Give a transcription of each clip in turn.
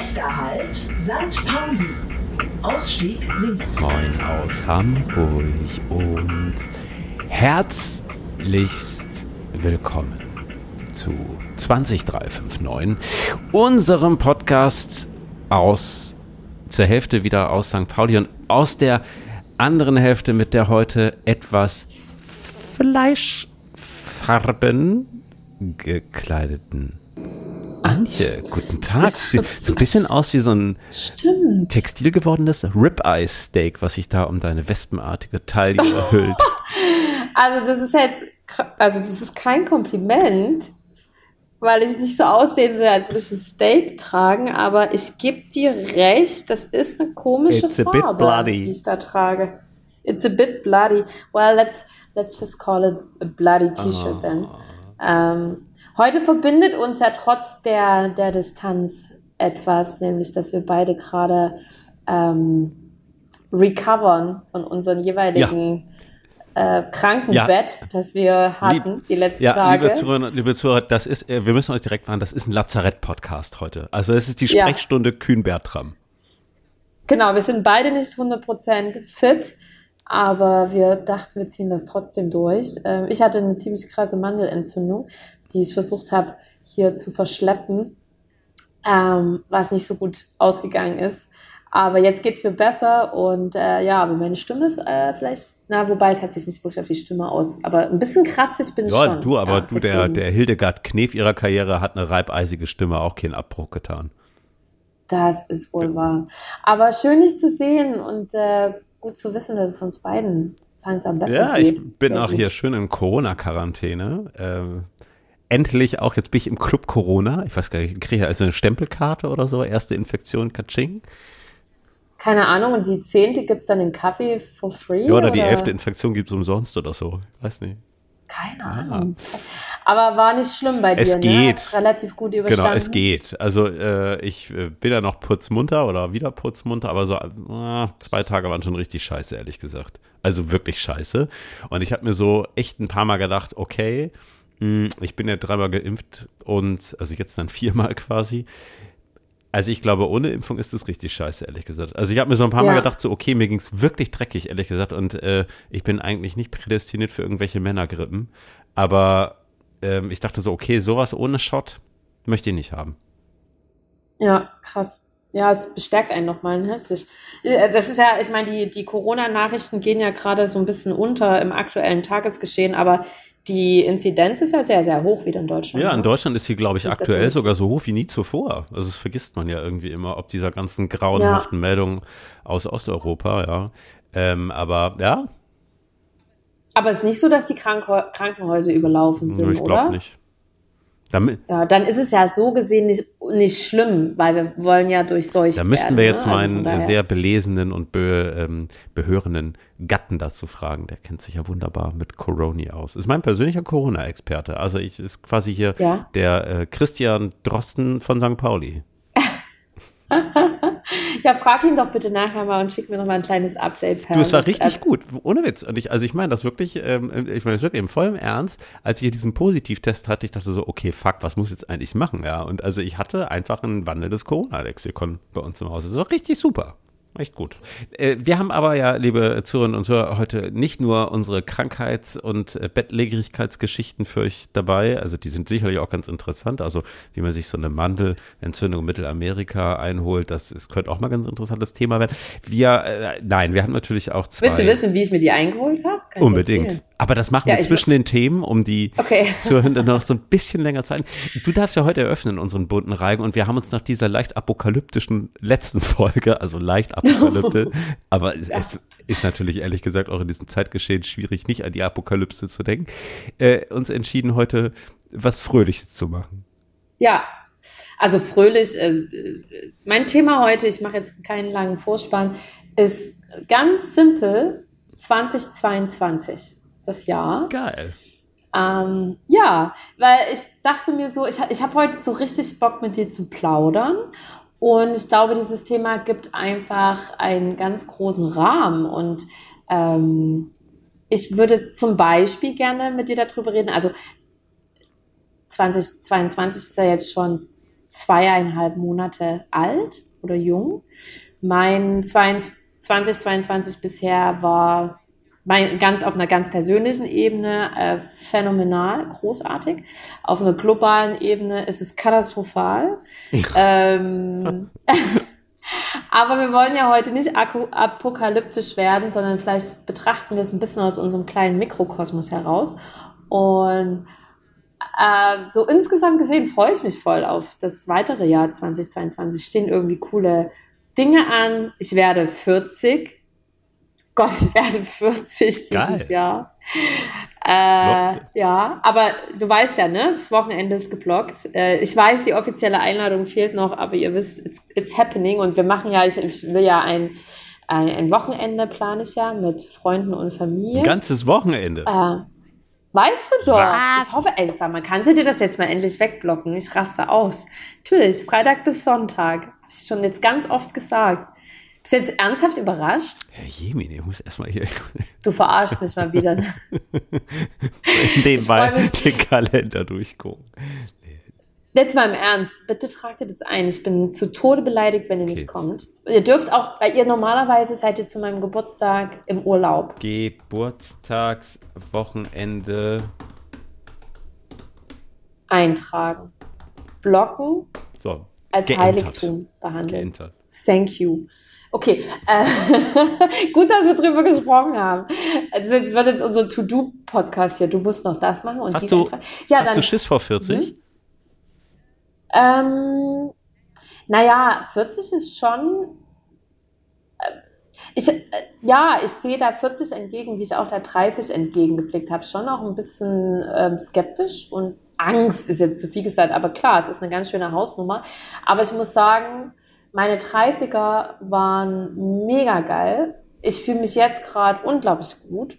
Nächster Halt, St. Pauli. Ausstieg links. Moin aus Hamburg und herzlichst willkommen zu 20359, unserem Podcast aus zur Hälfte wieder aus St. Pauli und aus der anderen Hälfte mit der heute etwas fleischfarben gekleideten Antje, guten Tag. Sieht so ein bisschen aus wie so ein Stimmt. textil gewordenes Ribeye-Steak, was sich da um deine wespenartige Taille hüllt. Also das ist jetzt, also das ist kein Kompliment, weil ich nicht so aussehen will, als würde ich ein Steak tragen, aber ich gebe dir recht, das ist eine komische It's a bit Farbe, bloody. die ich da trage. It's a bit bloody. Well, let's let's just call it a bloody T-shirt Ah. then. Ähm, heute verbindet uns ja trotz der der Distanz etwas, nämlich dass wir beide gerade ähm, recovern von unseren jeweiligen äh, Krankenbett, das wir hatten die letzten Ja, Tage. liebe Zuhörer, liebe Zuhörer, das ist, äh, wir müssen euch direkt machen, das ist ein Lazarett-Podcast heute. Also es ist die Ja. Sprechstunde Kühn-Bertram. Genau, wir sind beide nicht 100% fit, aber wir dachten, wir ziehen das trotzdem durch. Ähm, ich hatte eine ziemlich krasse Mandelentzündung, die ich versucht habe, hier zu verschleppen, ähm, was nicht so gut ausgegangen ist. Aber jetzt geht's mir besser und äh, ja, aber meine Stimme ist äh, vielleicht, na, wobei es hat sich nicht wirklich auf die Stimme aus, aber ein bisschen kratzig bin ich Ja, schon. du, aber ja, du, der, deswegen. der Hildegard Knef ihrer Karriere hat eine reibeisige Stimme auch keinen Abbruch getan. Das ist wohl wahr. Aber schön, dich zu sehen und äh, gut zu wissen, dass es uns beiden langsam besser Ja, geht. ich bin auch hier schön in Corona-Quarantäne. Ähm, endlich auch, jetzt bin ich im Club Corona. Ich weiß gar nicht, kriege ich also eine Stempelkarte oder so, erste Infektion, Katsching. Keine Ahnung, und die zehnte gibt's dann in Kaffee for free? Ja, oder die elfte Infektion gibt es umsonst oder so. Weiß nicht. Keine Ahnung. Aber war nicht schlimm bei dir, Es ne? geht. Hast relativ gut überstanden. Genau, es geht. Also äh, ich äh, bin ja noch putzmunter oder wieder putzmunter, aber so äh, zwei Tage waren schon richtig scheiße, ehrlich gesagt. Also wirklich scheiße. Und ich habe mir so echt ein paar Mal gedacht, okay, mh, ich bin ja dreimal geimpft und also jetzt dann viermal quasi. Also ich glaube, ohne Impfung ist es richtig scheiße, ehrlich gesagt. Also ich habe mir so ein paar Mal Ja. gedacht, so okay, mir ging's wirklich dreckig, ehrlich gesagt. Und äh, ich bin eigentlich nicht prädestiniert für irgendwelche Männergrippen. Aber ähm, ich dachte so, okay, sowas ohne Shot möchte ich nicht haben. Ja, krass. Ja, es bestärkt einen nochmal, ne? Äh, Das ist ja, ich meine, die, die Corona-Nachrichten gehen ja gerade so ein bisschen unter im aktuellen Tagesgeschehen, aber die Inzidenz ist ja sehr, sehr hoch wieder in Deutschland. Ja, in ne? Deutschland ist sie, glaube ich, Ist aktuell so? sogar so hoch wie nie zuvor. Also das vergisst man ja irgendwie immer, ob dieser ganzen grauenhaften Meldungen aus Osteuropa, ja. Ähm, aber ja, Aber es ist nicht so, dass die Krankenhäu Krankenhäuser überlaufen sind, ich oder? glaube nicht. Damit, Ja, dann ist es ja so gesehen nicht, nicht schlimm, weil wir wollen ja durchseucht da müssten wir ne? jetzt Also meinen sehr belesenen und be, ähm, behörenden Gatten dazu fragen. Der kennt sich ja wunderbar mit Corona aus. Ist mein persönlicher Corona-Experte. Also ich ist quasi hier Ja. der äh, Christian Drosten von St. Pauli. Ja, frag ihn doch bitte nachher mal und schick mir noch mal ein kleines Update per Du, es war richtig gut, ohne Witz. Und ich, also ich meine das wirklich, ähm, ich meine das wirklich im vollen Ernst, als ich hier diesen Positivtest hatte, ich dachte so, okay, fuck, was muss ich jetzt eigentlich machen, ja? Und also ich hatte einfach ein wandelndes Corona-Lexikon bei uns im Haus. Das war richtig super. Echt gut. Äh, wir haben aber ja, liebe Zuhörerinnen und Zuhörer, heute nicht nur unsere Krankheits- und äh, Bettlägerigkeitsgeschichten für euch dabei. Also die sind sicherlich auch ganz interessant. Also wie man sich so eine Mandelentzündung in Mittelamerika einholt, das ist, könnte auch mal ganz interessantes Thema werden. Wir, äh, nein, wir haben natürlich auch zwei. Willst du wissen, wie ich mir die eingeholt habe? Unbedingt. Aber das machen Ja, wir zwischen den Themen, um die Okay. Zuhörenden noch so ein bisschen länger Zeit. Du darfst ja heute eröffnen unseren bunten Reigen und wir haben uns nach dieser leicht apokalyptischen letzten Folge, also leicht apokalyptisch, aber es, es ist natürlich ehrlich gesagt auch in diesem Zeitgeschehen schwierig, nicht an die Apokalypse zu denken, äh, uns entschieden heute was Fröhliches zu machen. Ja, also fröhlich. Äh, mein Thema heute, ich mache jetzt keinen langen Vorspann, ist ganz simpel 2022, das Jahr. Geil. Ähm, ja, weil ich dachte mir so, ich, ich habe heute so richtig Bock mit dir zu plaudern. Und ich glaube, dieses Thema gibt einfach einen ganz großen Rahmen. Und ähm, ich würde zum Beispiel gerne mit dir darüber reden. Also 2022 ist ja jetzt schon zweieinhalb Monate alt oder jung. Mein 2022 bisher war mein, ganz auf einer ganz persönlichen Ebene äh, phänomenal, großartig. Auf einer globalen Ebene ist es katastrophal. ähm, aber wir wollen ja heute nicht apokalyptisch werden, sondern vielleicht betrachten wir es ein bisschen aus unserem kleinen Mikrokosmos heraus. Und äh, so insgesamt gesehen freue ich mich voll auf das weitere Jahr 2022. Stehen irgendwie coole Dinge an. Ich werde 40. Gott, ich werde 40 dieses Geil. Jahr. Äh, ja, aber du weißt ja, ne? Das Wochenende ist geblockt. Äh, ich weiß, die offizielle Einladung fehlt noch, aber ihr wisst, it's, it's happening und wir machen ja, ich, ich will ja ein, ein, ein Wochenende plane ich ja mit Freunden und Familie. Ein ganzes Wochenende. Äh, weißt du doch. Was? Ich hoffe, ey, sag mal, kannst du dir das jetzt mal endlich wegblocken? Ich raste aus. Natürlich, Freitag bis Sonntag. Hab ich schon jetzt ganz oft gesagt. Bist du jetzt ernsthaft überrascht? Herr Jemine, ich muss erstmal hier. Du verarschst mich mal wieder. Ne? Nebenbei den Kalender durchgucken. Jetzt mal im Ernst, bitte tragt ihr das ein. Ich bin zu Tode beleidigt, wenn ihr okay. nicht kommt. Ihr dürft auch, weil ihr normalerweise seid ihr zu meinem Geburtstag im Urlaub. Geburtstagswochenende eintragen. Blocken. So. Als geentert. Heiligtum behandeln. Geentert. Thank you. Okay, äh, gut, dass wir drüber gesprochen haben. Also jetzt wird jetzt unser To-Do-Podcast hier. Du musst noch das machen und hast du, ja, hast dann, du Schiss vor 40? Mhm. Ähm, naja, 40 ist schon. Äh, ich, äh, ja, ich sehe da 40 entgegen, wie ich auch da 30 entgegengeblickt habe. Schon auch ein bisschen ähm, skeptisch und Angst ist jetzt zu viel gesagt, aber klar, es ist eine ganz schöne Hausnummer. Aber ich muss sagen, meine 30er waren mega geil. Ich fühle mich jetzt gerade unglaublich gut.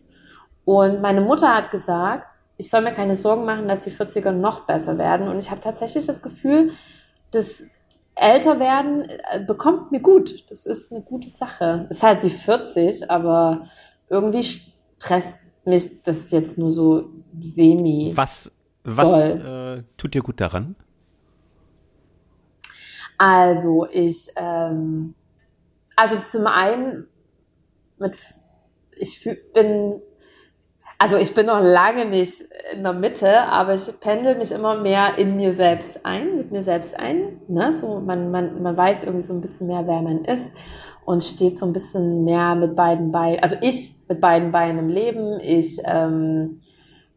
Und meine Mutter hat gesagt, ich soll mir keine Sorgen machen, dass die 40er noch besser werden. Und ich habe tatsächlich das Gefühl, das älter werden äh, bekommt mir gut. Das ist eine gute Sache. Ist halt die 40, aber irgendwie stresst mich das jetzt nur so semi. Was, was äh, tut dir gut daran? Also ich, ähm, also zum einen mit, ich bin, also ich bin noch lange nicht in der Mitte, aber ich pendel mich immer mehr in mir selbst ein, mit mir selbst ein. Ne? So man, man, man weiß irgendwie so ein bisschen mehr, wer man ist und steht so ein bisschen mehr mit beiden Beinen, also ich mit beiden Beinen im Leben. Ich ähm,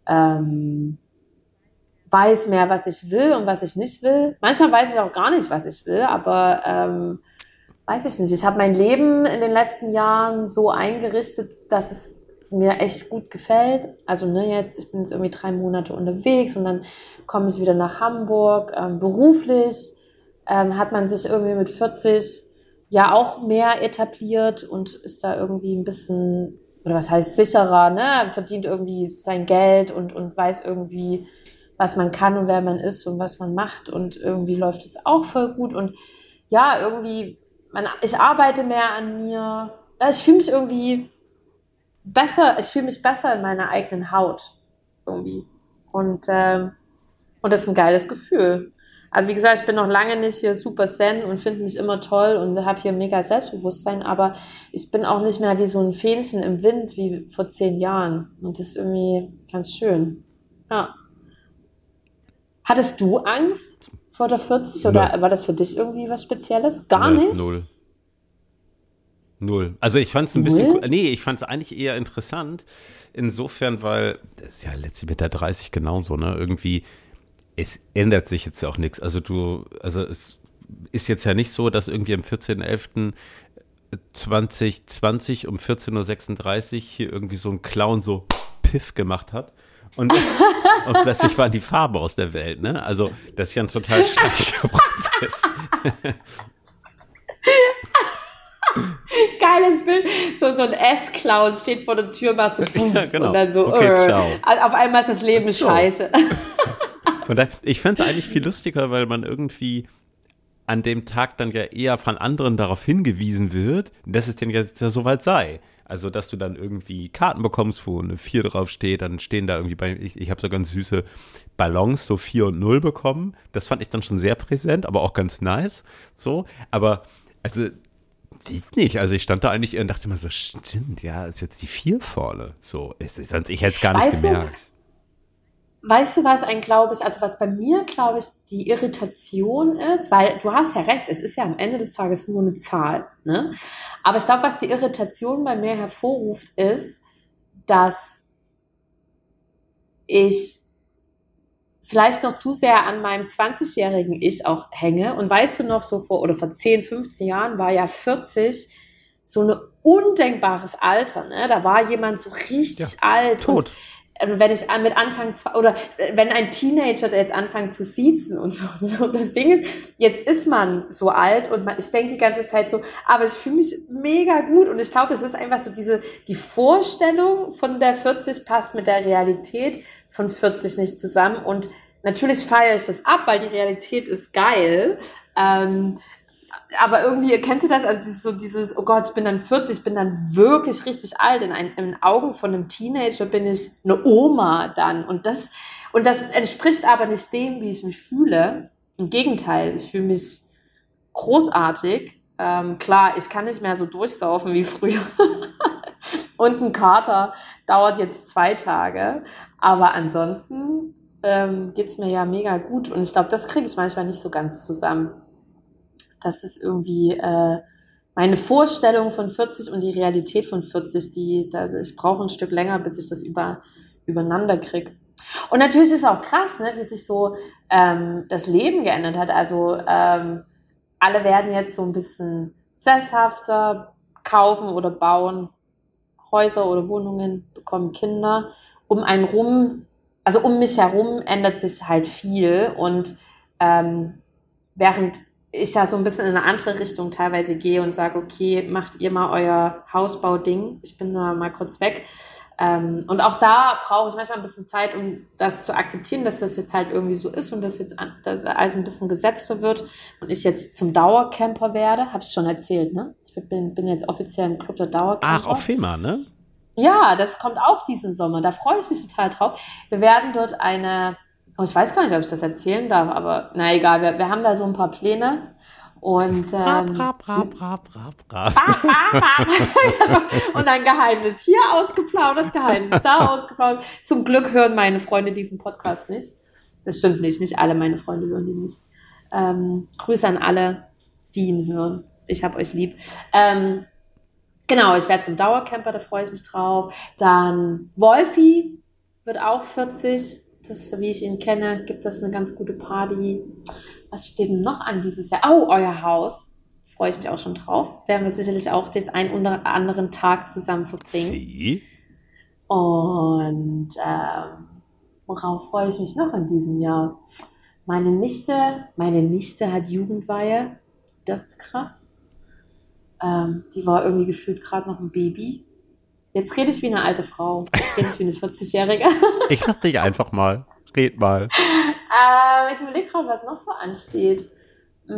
ähm, weiß mehr, was ich will und was ich nicht will. Manchmal weiß ich auch gar nicht, was ich will, aber ähm, weiß ich nicht. Ich habe mein Leben in den letzten Jahren so eingerichtet, dass es mir echt gut gefällt. Also ne, jetzt, ich bin jetzt irgendwie drei Monate unterwegs und dann komme ich wieder nach Hamburg. Ähm, beruflich ähm, hat man sich irgendwie mit 40 ja auch mehr etabliert und ist da irgendwie ein bisschen, oder was heißt sicherer, ne? Verdient irgendwie sein Geld und, und weiß irgendwie, was man kann und wer man ist und was man macht und irgendwie läuft es auch voll gut und ja, irgendwie, man, ich arbeite mehr an mir. Ich fühle mich irgendwie besser, ich fühle mich besser in meiner eigenen Haut irgendwie. Und, ähm, und das ist ein geiles Gefühl. Also wie gesagt, ich bin noch lange nicht hier super zen und finde mich immer toll und habe hier mega Selbstbewusstsein, aber ich bin auch nicht mehr wie so ein Fähnchen im Wind wie vor zehn Jahren. Und das ist irgendwie ganz schön. Ja. Hattest du Angst vor der 40 oder null. war das für dich irgendwie was Spezielles? Gar null, nicht? Null. Null. Also ich fand es ein bisschen, nee, ich fand es eigentlich eher interessant, insofern, weil, das ist ja letztlich mit der 30 genauso, ne, irgendwie, es ändert sich jetzt ja auch nichts. Also du, also es ist jetzt ja nicht so, dass irgendwie am 14.11.2020 um 14.36 Uhr hier irgendwie so ein Clown so Piff gemacht hat und, und plötzlich waren die Farben aus der Welt, ne? Also, das ist ja ein total schlechter Prozess. Geiles Bild. So, so ein S-Clown steht vor der Tür, macht so puff, ja, genau. und dann so, okay, auf einmal ist das Leben so. scheiße. Von daher, ich fände es eigentlich viel lustiger, weil man irgendwie an dem Tag dann ja eher von anderen darauf hingewiesen wird, dass es denn jetzt ja soweit sei. Also, dass du dann irgendwie Karten bekommst, wo eine 4 draufsteht, dann stehen da irgendwie bei, ich, ich habe so ganz süße Ballons, so 4 und 0 bekommen. Das fand ich dann schon sehr präsent, aber auch ganz nice. So, aber, also, weiß nicht, also ich stand da eigentlich und dachte immer so, stimmt, ja, ist jetzt die 4 vorne. So, ist, sonst ich hätte es gar nicht Weißt gemerkt. Weißt du, was ein Glaube ist? Also was bei mir, glaube ich, die Irritation ist, weil du hast ja recht, es ist ja am Ende des Tages nur eine Zahl. Ne? Aber ich glaube, was die Irritation bei mir hervorruft, ist, dass ich vielleicht noch zu sehr an meinem 20-jährigen Ich auch hänge. Und weißt du noch, so vor oder vor 10, 15 Jahren war ja 40 so ein undenkbares Alter. Ne? Da war jemand so richtig alt. tot. Und wenn ich mit Anfang oder äh, wenn ein Teenager jetzt anfängt zu siezen und so. ne? Und das Ding ist, jetzt ist man so alt und man, ich denke die ganze Zeit so, aber ich fühle mich mega gut und ich glaube, es ist einfach so diese, die Vorstellung von der 40 passt mit der Realität von 40 nicht zusammen und natürlich feiere ich das ab, weil die Realität ist geil. Ähm, aber irgendwie, kennst du das? Also so dieses, oh Gott, ich bin dann 40, ich bin dann wirklich richtig alt. In, ein, in den Augen von einem Teenager bin ich eine Oma dann. Und das, und das entspricht aber nicht dem, wie ich mich fühle. Im Gegenteil, ich fühle mich großartig. Ähm, klar, ich kann nicht mehr so durchsaufen wie früher. und ein Kater dauert jetzt zwei Tage. Aber ansonsten ähm, geht's mir ja mega gut. Und ich glaube, das kriege ich manchmal nicht so ganz zusammen das ist irgendwie äh, meine Vorstellung von 40 und die Realität von 40, die, also ich brauche ein Stück länger, bis ich das über, übereinander krieg. Und natürlich ist es auch krass, ne, wie sich so ähm, das Leben geändert hat. Also ähm, alle werden jetzt so ein bisschen sesshafter, kaufen oder bauen Häuser oder Wohnungen, bekommen Kinder. Um einen rum, also um mich herum ändert sich halt viel und ähm, während ich ja so ein bisschen in eine andere Richtung teilweise gehe und sage, okay, macht ihr mal euer Hausbau-Ding. Ich bin da mal kurz weg. Ähm, und auch da brauche ich manchmal ein bisschen Zeit, um das zu akzeptieren, dass das jetzt halt irgendwie so ist und dass jetzt dass alles ein bisschen gesetzter wird und ich jetzt zum Dauercamper werde. Habe ich schon erzählt, ne? Ich bin, bin jetzt offiziell im Club der Dauercamper. Ach, auf Fema, ne? Ja, das kommt auch diesen Sommer. Da freue ich mich total drauf. Wir werden dort eine, oh, ich weiß gar nicht, ob ich das erzählen darf, aber na egal, wir, wir haben da so ein paar Pläne. Und, ähm, Rap, rap, rap, rap, rap. und ein Geheimnis hier ausgeplaudert, Geheimnis da ausgeplaudert. Zum Glück hören meine Freunde diesen Podcast nicht. Das stimmt nicht, nicht alle meine Freunde hören ihn nicht. Ähm, Grüße an alle, die ihn hören. Ich hab euch lieb. Ähm, genau, ich werde zum Dauercamper, da freue ich mich drauf. Dann Wolfi wird auch 40. Das, wie ich ihn kenne, gibt das eine ganz gute Party. Was steht denn noch an dieses Jahr? Oh, euer Haus. Freue ich mich auch schon drauf. Werden wir sicherlich auch den einen oder anderen Tag zusammen verbringen. Sie? Und ähm, worauf freue ich mich noch in diesem Jahr? Meine Nichte, meine Nichte hat Jugendweihe. Das ist krass. Ähm, die war irgendwie gefühlt gerade noch ein Baby. Jetzt rede ich wie eine alte Frau. Jetzt rede ich wie eine 40-Jährige. Ich lass dich einfach mal. Red mal. ähm, ich überlege gerade, was noch so ansteht. Die-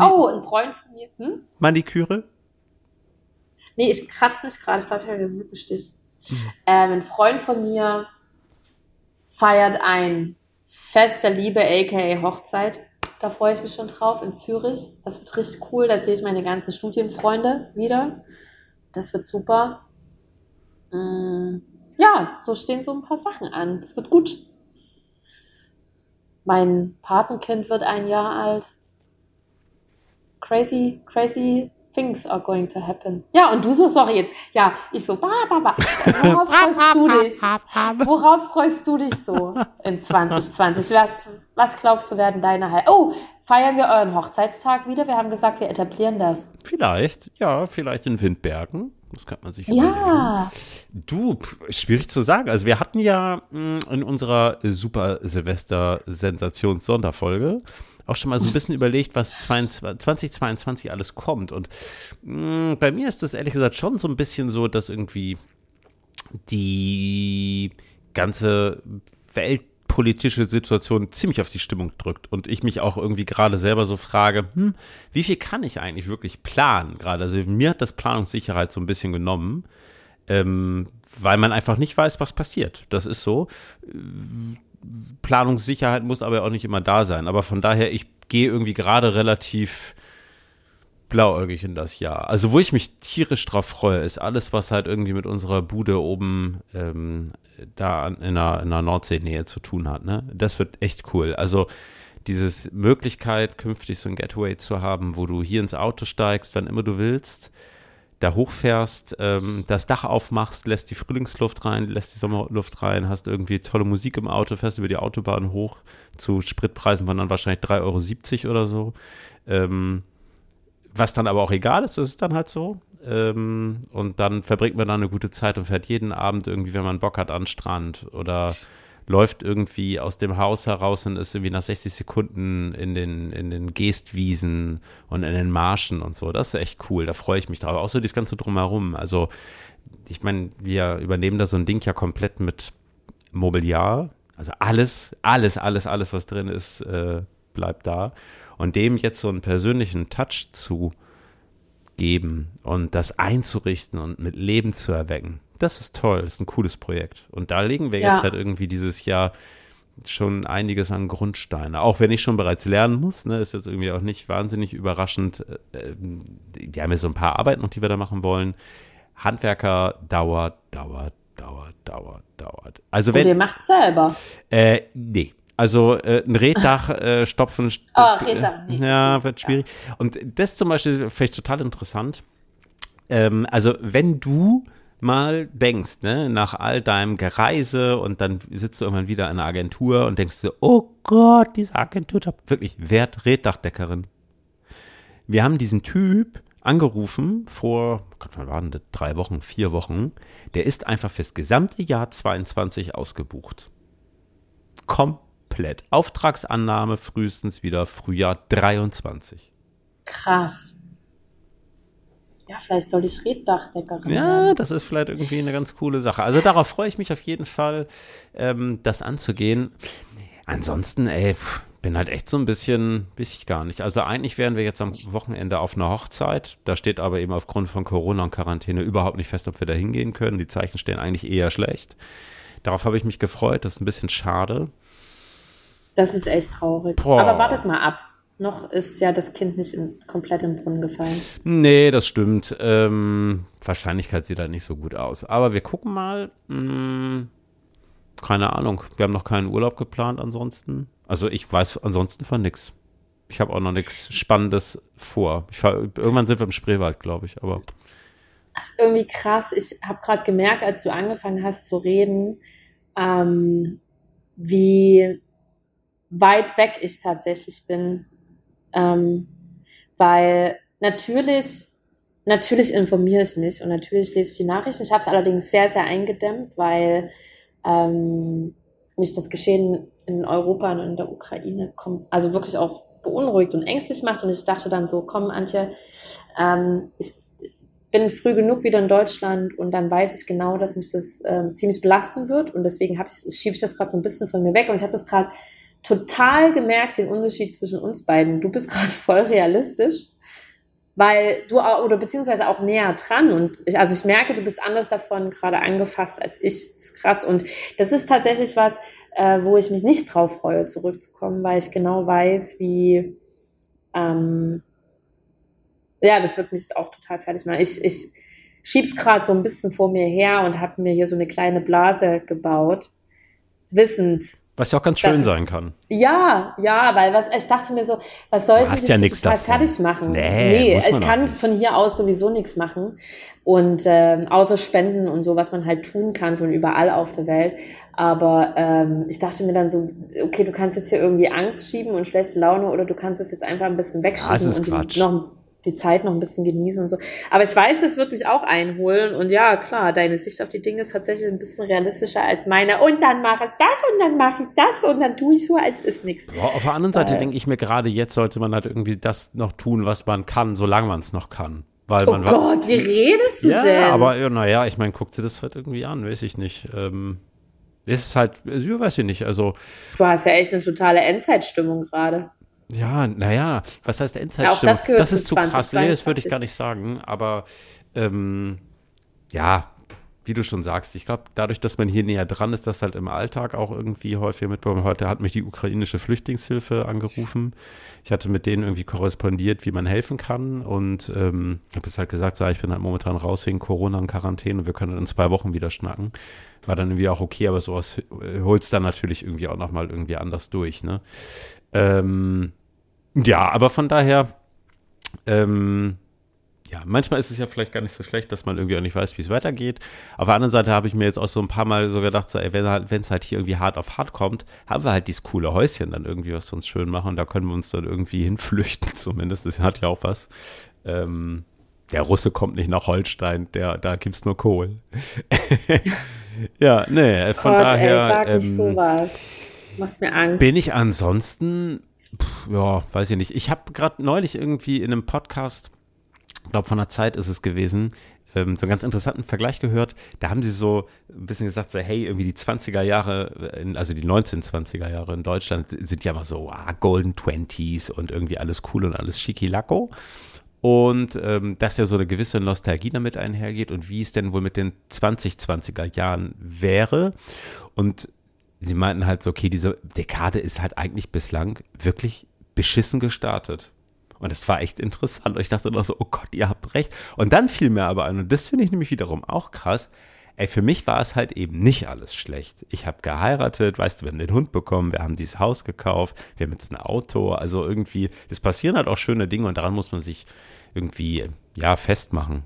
oh, ein Freund von mir. Hm? Maniküre? Nee, ich kratze mich gerade. Ich glaube, ich habe einen Mückenstich. Ähm, ein Freund von mir feiert ein Fest der Liebe, aka Hochzeit. Da freue ich mich schon drauf in Zürich. Das wird richtig cool. Da sehe ich meine ganzen Studienfreunde wieder. Das wird super. Mm, Ja, so stehen so ein paar Sachen an. Das wird gut. Mein Patenkind wird ein Jahr alt. Crazy, crazy things are going to happen. Ja, und du so, sorry jetzt. Ja, ich so, ba, ba, ba. Worauf freust du dich? Worauf freust du dich so in 2020? Was, was glaubst du werden deine Heil? Oh, feiern wir euren Hochzeitstag wieder? Wir haben gesagt, wir etablieren das. Vielleicht, ja, vielleicht in Windbergen. Das kann man sich überlegen. Ja. Du, pf, schwierig zu sagen. Also wir hatten ja mh, in unserer Super Silvester Sensations Sonderfolge auch schon mal so ein bisschen überlegt, was 22 2022 alles kommt. Und mh, bei mir ist das ehrlich gesagt schon so ein bisschen so, dass irgendwie die ganze weltpolitische Situation ziemlich auf die Stimmung drückt und ich mich auch irgendwie gerade selber so frage, hm, wie viel kann ich eigentlich wirklich planen gerade? Also mir hat das Planungssicherheit so ein bisschen genommen. Ähm, weil man einfach nicht weiß, was passiert. Das ist so. Planungssicherheit muss aber auch nicht immer da sein. Aber von daher, ich gehe irgendwie gerade relativ blauäugig in das Jahr. Also wo ich mich tierisch drauf freue, ist alles, was halt irgendwie mit unserer Bude oben ähm, da in der, in der Nordseenähe zu tun hat. Ne? Das wird echt cool. Also diese Möglichkeit, künftig so ein Getaway zu haben, wo du hier ins Auto steigst, wann immer du willst, da hochfährst, ähm, das Dach aufmachst, lässt die Frühlingsluft rein, lässt die Sommerluft rein, hast irgendwie tolle Musik im Auto, fährst über die Autobahn hoch zu Spritpreisen von dann wahrscheinlich 3,70 Euro oder so. Ähm, was dann aber auch egal ist, das ist dann halt so. Ähm, und dann verbringt man dann eine gute Zeit und fährt jeden Abend irgendwie, wenn man Bock hat, an den Strand oder läuft irgendwie aus dem Haus heraus und ist irgendwie nach 60 Sekunden in den, in den Geestwiesen und in den Marschen und so. Das ist echt cool, da freue ich mich drauf. Auch so das Ganze drumherum. Also, ich meine, wir übernehmen da so ein Ding ja komplett mit Mobiliar. Also alles, alles, alles, alles, was drin ist, äh, bleibt da. Und dem jetzt so einen persönlichen Touch zu geben und das einzurichten und mit Leben zu erwecken, das ist toll, das ist ein cooles Projekt. Und da legen wir ja. jetzt halt irgendwie dieses Jahr schon einiges an Grundsteine. Auch wenn ich schon bereits lernen muss, ne, ist jetzt irgendwie auch nicht wahnsinnig überraschend. Äh, äh, wir haben ja so ein paar Arbeiten noch, die wir da machen wollen. Handwerker dauert, dauert, dauert, dauert, dauert. Also wenn, Und ihr macht selber? Äh, nee. Also äh, ein Reddach äh, stopfen. oh, Reddach. Nee, ja, wird schwierig. Ja. Und das zum Beispiel vielleicht total interessant. Ähm, also wenn du mal denkst, ne, nach all deinem Gereise und dann sitzt du irgendwann wieder in einer Agentur und denkst so, oh Gott, diese Agentur, wirklich, wert Reddachdeckerin. Wir haben diesen Typ angerufen vor, Gott, wann waren das? Drei Wochen, vier Wochen. Der ist einfach fürs gesamte Jahr 22 ausgebucht. Komplett komplett. Auftragsannahme frühestens wieder Frühjahr 23. Krass. Ja, vielleicht soll ich Reddachdeckerin Ja, werden. das ist vielleicht irgendwie eine ganz coole Sache. Also darauf freue ich mich auf jeden Fall, ähm, das anzugehen. Ansonsten, ey, bin halt echt so ein bisschen, weiß ich gar nicht. Also eigentlich wären wir jetzt am Wochenende auf einer Hochzeit. Da steht aber eben aufgrund von Corona und Quarantäne überhaupt nicht fest, ob wir da hingehen können. Die Zeichen stehen eigentlich eher schlecht. Darauf habe ich mich gefreut. Das ist ein bisschen schade. Das ist echt traurig. Boah. Aber wartet mal ab. Noch ist ja das Kind nicht in, komplett im Brunnen gefallen. Nee, das stimmt. Ähm, Wahrscheinlichkeit sieht da nicht so gut aus. Aber wir gucken mal. Hm, keine Ahnung. Wir haben noch keinen Urlaub geplant ansonsten. Also ich weiß ansonsten von nichts. Ich habe auch noch nichts Spannendes vor. Fahr, irgendwann sind wir im Spreewald, glaube ich. Aber das ist irgendwie krass. Ich habe gerade gemerkt, als du angefangen hast zu reden, ähm, wie weit weg ich tatsächlich bin. Ähm, weil natürlich, natürlich informiere ich mich und natürlich lese ich die Nachrichten. Ich habe es allerdings sehr, sehr eingedämmt, weil ähm, mich das Geschehen in Europa und in der Ukraine kommt, also wirklich auch beunruhigt und ängstlich macht. Und ich dachte dann so, komm, Antje, ähm, ich bin früh genug wieder in Deutschland und dann weiß ich genau, dass mich das ähm, ziemlich belasten wird. Und deswegen ich, schiebe ich das gerade so ein bisschen von mir weg. Und ich habe das gerade total gemerkt, den Unterschied zwischen uns beiden. Du bist gerade voll realistisch, weil du oder beziehungsweise auch näher dran und ich, also ich merke, du bist anders davon gerade angefasst als ich. Das ist krass und das ist tatsächlich was, äh, wo ich mich nicht drauf freue, zurückzukommen, weil ich genau weiß, wie, ähm, ja, das wird mich auch total fertig machen. Ich, ich schieb's gerade so ein bisschen vor mir her und habe mir hier so eine kleine Blase gebaut, wissend, was ja auch ganz schön das, sein kann. Ja, ja, weil was, ich dachte mir so, was soll ich mich ja jetzt total davon. fertig machen? Nee, nee ich kann von hier aus sowieso nichts machen. Und ähm, außer Spenden und so, was man halt tun kann von überall auf der Welt. Aber ähm, ich dachte mir dann so, okay, du kannst jetzt hier irgendwie Angst schieben und schlechte Laune oder du kannst es jetzt einfach ein bisschen wegschieben ja, und noch die Zeit noch ein bisschen genießen und so. Aber ich weiß, es wird mich auch einholen. Und ja, klar, deine Sicht auf die Dinge ist tatsächlich ein bisschen realistischer als meine. Und dann mache ich das und dann mache ich das und dann tue ich so, als ist nichts. Auf der anderen Seite denke ich mir gerade, jetzt sollte man halt irgendwie das noch tun, was man kann, solange man es noch kann. Weil oh man Gott, wie redest du ja, denn? Ja, aber naja, ich meine, guck dir das halt irgendwie an, weiß ich nicht. Ähm, es ist halt, ich weiß ich nicht, also. Du hast ja echt eine totale Endzeitstimmung gerade. Ja, naja, was heißt Endzeitstimmung? Ja, das, das ist zu krass. Nee, das würde ich gar nicht sagen. Aber ähm, ja, wie du schon sagst, ich glaube, dadurch, dass man hier näher dran ist, das halt im Alltag auch irgendwie häufig mitbekommen. Heute hat mich die ukrainische Flüchtlingshilfe angerufen. Ich hatte mit denen irgendwie korrespondiert, wie man helfen kann und ähm, habe jetzt halt gesagt, so, ich bin halt momentan raus wegen Corona und Quarantäne und wir können in zwei Wochen wieder schnacken. War dann irgendwie auch okay, aber sowas holst dann natürlich irgendwie auch nochmal irgendwie anders durch, ne? Ähm, ja, aber von daher, ähm, ja, manchmal ist es ja vielleicht gar nicht so schlecht, dass man irgendwie auch nicht weiß, wie es weitergeht. Auf der anderen Seite habe ich mir jetzt auch so ein paar Mal so gedacht, so, ey, wenn halt, es halt hier irgendwie hart auf hart kommt, haben wir halt dieses coole Häuschen dann irgendwie, was wir uns schön machen. Da können wir uns dann irgendwie hinflüchten, zumindest. Das hat ja auch was. Ähm, der Russe kommt nicht nach Holstein, der, da gibt es nur Kohl. ja, nee, von Gott, daher. Ey, sag ähm, nicht sowas. Machst mir Angst. Bin ich ansonsten, pff, ja, weiß ich nicht. Ich habe gerade neulich irgendwie in einem Podcast glaube, von der Zeit ist es gewesen, ähm, so einen ganz interessanten Vergleich gehört. Da haben sie so ein bisschen gesagt, so, hey, irgendwie die 20er Jahre, also die 1920er Jahre in Deutschland sind ja immer so ah, Golden Twenties und irgendwie alles cool und alles schicki-lacko. Und ähm, dass ja so eine gewisse Nostalgie damit einhergeht und wie es denn wohl mit den 2020er Jahren wäre. Und sie meinten halt so, okay, diese Dekade ist halt eigentlich bislang wirklich beschissen gestartet. Und das war echt interessant. Und ich dachte noch so, oh Gott, ihr habt recht. Und dann fiel mir aber ein, und das finde ich nämlich wiederum auch krass, ey, für mich war es halt eben nicht alles schlecht. Ich habe geheiratet, weißt du, wir haben den Hund bekommen, wir haben dieses Haus gekauft, wir haben jetzt ein Auto. Also irgendwie, es passieren halt auch schöne Dinge und daran muss man sich irgendwie, ja, festmachen.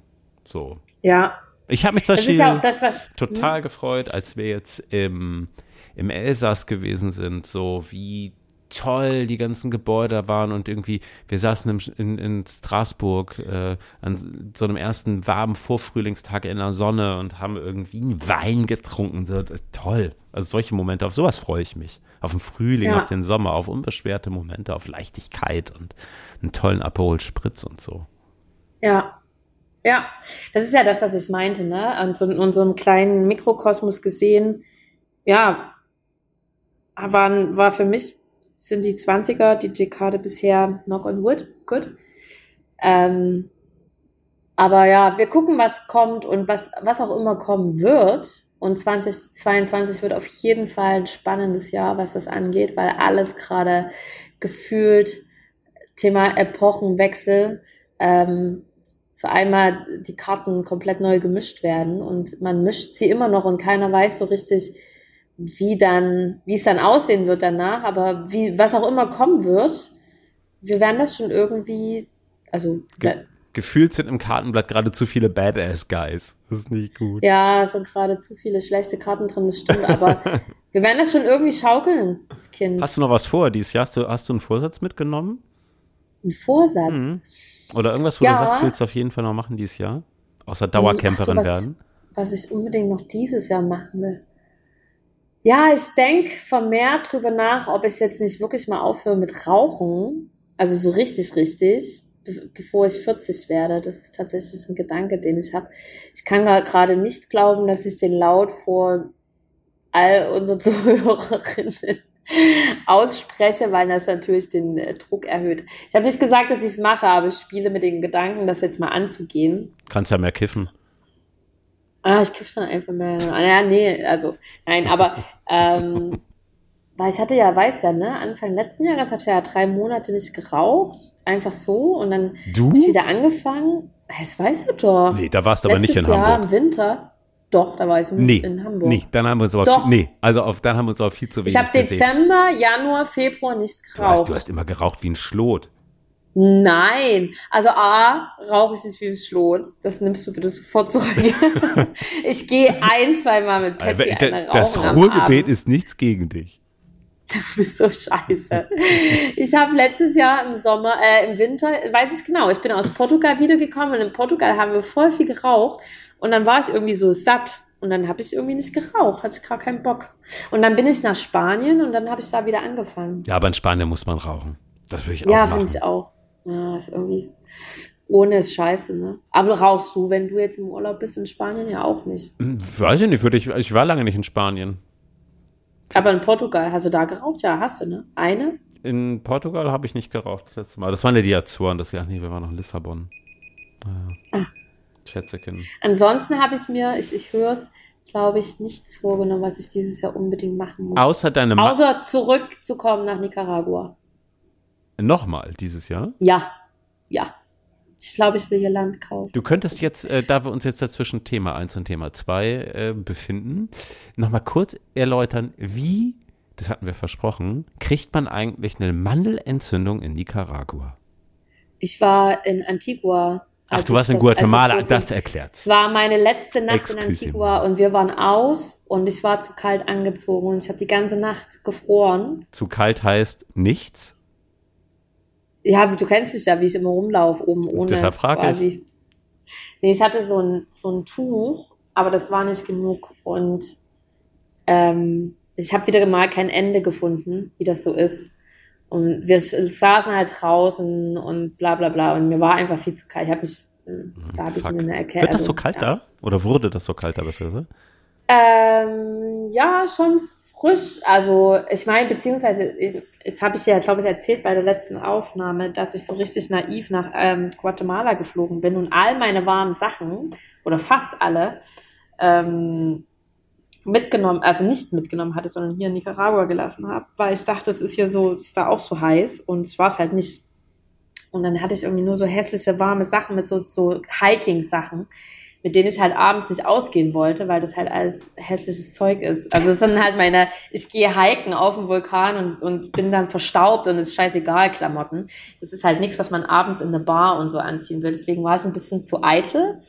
So. Ja. Ich habe mich zum Beispiel ja das, was, total hm? gefreut, als wir jetzt im, im Elsass gewesen sind, so wie toll die ganzen Gebäude waren und irgendwie, wir saßen im, in, in Straßburg äh, an so einem ersten warmen Vorfrühlingstag in der Sonne und haben irgendwie einen Wein getrunken. So, toll. Also solche Momente, auf sowas freue ich mich. Auf den Frühling, ja. auf den Sommer, auf unbeschwerte Momente, auf Leichtigkeit und einen tollen Aperol Spritz und so. Ja, ja, das ist ja das, was ich meinte, ne? Und so, in so einem kleinen Mikrokosmos gesehen, ja, waren, war für mich sind die 20er, die Dekade bisher knock on wood, gut. Ähm, aber ja, wir gucken, was kommt und was, was auch immer kommen wird. Und 2022 wird auf jeden Fall ein spannendes Jahr, was das angeht, weil alles gerade gefühlt Thema Epochenwechsel, ähm, so einmal die Karten komplett neu gemischt werden und man mischt sie immer noch und keiner weiß so richtig, wie dann, wie es dann aussehen wird danach, aber wie, was auch immer kommen wird, wir werden das schon irgendwie, also. Ge gefühlt sind im Kartenblatt gerade zu viele Badass-Guys. Das ist nicht gut. Ja, sind gerade zu viele schlechte Karten drin, das stimmt, aber wir werden das schon irgendwie schaukeln, das Kind. Hast du noch was vor dieses Jahr? Hast du, hast du einen Vorsatz mitgenommen? Ein Vorsatz? Mhm. Oder irgendwas, wo ja. du sagst, willst du auf jeden Fall noch machen dieses Jahr? Außer Dauercamperin so, werden? Ich, was ich unbedingt noch dieses Jahr machen will. Ja, ich denke vermehrt drüber nach, ob ich jetzt nicht wirklich mal aufhöre mit Rauchen. Also so richtig, richtig, be bevor ich 40 werde. Das ist tatsächlich ein Gedanke, den ich habe. Ich kann gerade nicht glauben, dass ich den laut vor all unsere Zuhörerinnen ausspreche, weil das natürlich den äh, Druck erhöht. Ich habe nicht gesagt, dass ich es mache, aber ich spiele mit den Gedanken, das jetzt mal anzugehen. Kannst ja mehr kiffen. Ah, ich kiff dann einfach mehr. Ja, nee, also, nein, aber, ähm, weil ich hatte ja, weiß ja, ne, Anfang letzten Jahres habe ich ja drei Monate nicht geraucht, einfach so, und dann habe ich wieder angefangen. Das weißt du doch. Nee, da warst du aber nicht in Jahr Hamburg. im Winter. Doch, da war ich in, nee, in Hamburg. Nee, dann haben wir uns aber Doch. viel, nee, also auf, dann haben wir uns aber viel zu wenig Ich habe Dezember, Januar, Februar nicht geraucht. Du hast, du hast immer geraucht wie ein Schlot. Nein, also A, rauche ich nicht wie ein Schlot. Das nimmst du bitte sofort zurück. ich gehe ein, zweimal mit Petsy äh, eine rauchen Das Ruhrgebet ist nichts gegen dich. Du bist so scheiße. Ich habe letztes Jahr im Sommer, äh, im Winter, weiß ich genau, ich bin aus Portugal wiedergekommen und in Portugal haben wir voll viel geraucht und dann war ich irgendwie so satt und dann habe ich irgendwie nicht geraucht, hatte ich gar keinen Bock. Und dann bin ich nach Spanien und dann habe ich da wieder angefangen. Ja, aber in Spanien muss man rauchen. Das würde ich auch. Ja, finde ich auch. Ja, ist irgendwie, ohne ist scheiße, ne? Aber rauchst du, wenn du jetzt im Urlaub bist in Spanien, ja auch nicht. Hm, weiß ich nicht, würde ich, ich war lange nicht in Spanien. Aber in Portugal, hast du da geraucht? Ja, hast du, ne? Eine? In Portugal habe ich nicht geraucht das letzte Mal. Das waren ja die Azoren, das ja, nee, wir waren noch in Lissabon. Ja. Ah. Schätzekind. Ansonsten habe ich mir, ich, ich höre es, glaube ich, nichts vorgenommen, was ich dieses Jahr unbedingt machen muss. Außer deine Ma Außer zurückzukommen nach Nicaragua. Nochmal dieses Jahr. Ja, ja. Ich glaube, ich will hier Land kaufen. Du könntest jetzt, äh, da wir uns jetzt dazwischen Thema 1 und Thema 2 äh, befinden, nochmal kurz erläutern, wie, das hatten wir versprochen, kriegt man eigentlich eine Mandelentzündung in Nicaragua? Ich war in Antigua. Ach, du warst in das- Guatemala, ich das erklärt's. Es war meine letzte Nacht in Excusez Antigua und wir waren aus und ich war zu kalt angezogen und ich habe die ganze Nacht gefroren. Zu kalt heißt nichts. Ja, du kennst mich ja, wie ich immer rumlaufe, oben ohne. Deshalb frag ich. quasi. Nee, ich hatte so ein, so ein Tuch, aber das war nicht genug und ähm, ich habe wieder mal kein Ende gefunden, wie das so ist. Und wir saßen halt draußen und bla bla bla und mir war einfach viel zu kalt. Ich habe mich, da habe ich mir eine Erkältung. Wird das so kalt da? Oder wurde das so kalt da besser? Ähm, ja, schon frisch. Also ich meine, beziehungsweise, jetzt habe ich ja, glaube ich, erzählt bei der letzten Aufnahme, dass ich so richtig naiv nach ähm, Guatemala geflogen bin und all meine warmen Sachen, oder fast alle, ähm, mitgenommen, also nicht mitgenommen hatte, sondern hier in Nicaragua gelassen habe, weil ich dachte, es ist hier so, es ist da auch so heiß und es war es halt nicht. Und dann hatte ich irgendwie nur so hässliche warme Sachen mit so, so Hiking-Sachen, mit denen ich halt abends nicht ausgehen wollte, weil das halt alles hässliches Zeug ist. Also es sind halt meine, ich gehe hiken auf dem Vulkan und, und bin dann verstaubt und es ist scheißegal, Klamotten. Das ist halt nichts, was man abends in eine Bar und so anziehen will. Deswegen war ich ein bisschen zu eitel.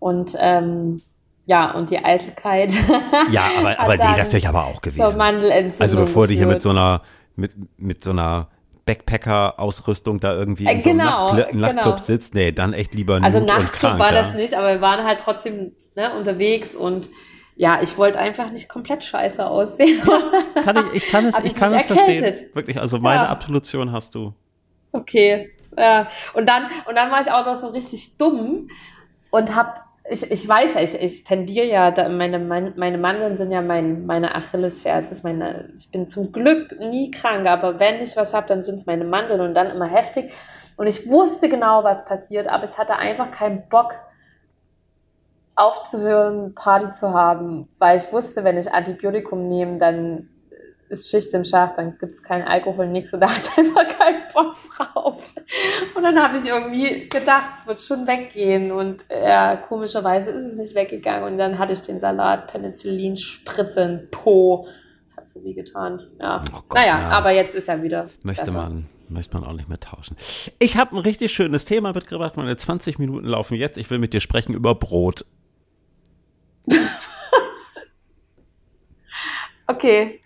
Und ähm, ja, und die Eitelkeit. Ja, aber, aber nee, das wäre ich aber auch zur gewesen. Mandelentzündung Also bevor du hier mit so einer, mit, mit so einer Backpacker-Ausrüstung da irgendwie Äh, in so genau, Nachtclub, Nachtclub genau. sitzt, nee, dann echt lieber Also Nude und Nachtclub krank, war ja. das nicht, aber wir waren halt trotzdem ne, unterwegs und ja, ich wollte einfach nicht komplett scheiße aussehen. Kann ich, ich kann es, ich ich kann es verstehen. Wirklich, also meine Ja. Absolution hast du. Okay. Ja. Und dann, und dann war ich auch noch so richtig dumm und hab, ich, ich weiß ja, ich, ich tendiere ja, meine, meine, Mandeln sind ja mein, meine Achillesferse. meine, ich bin zum Glück nie krank, aber wenn ich was hab, dann sind es meine Mandeln und dann immer heftig. Und ich wusste genau, was passiert, aber ich hatte einfach keinen Bock aufzuhören, Party zu haben, weil ich wusste, wenn ich Antibiotikum nehme, dann ist Schicht im Schacht, dann gibt's keinen Alkohol, nichts und da ich einfach keinen Bock drauf. Und dann habe ich irgendwie gedacht, es wird schon weggehen und ja, komischerweise ist es nicht weggegangen und dann hatte ich den Salat Penicillin Spritze in Po. Das hat so wie getan. Ja. Oh Gott, naja, ja. aber jetzt ist er wieder Möchte besser. man, möchte man auch nicht mehr tauschen. Ich habe ein richtig schönes Thema mitgebracht. Meine 20 Minuten laufen jetzt. Ich will mit dir sprechen über Brot. Okay.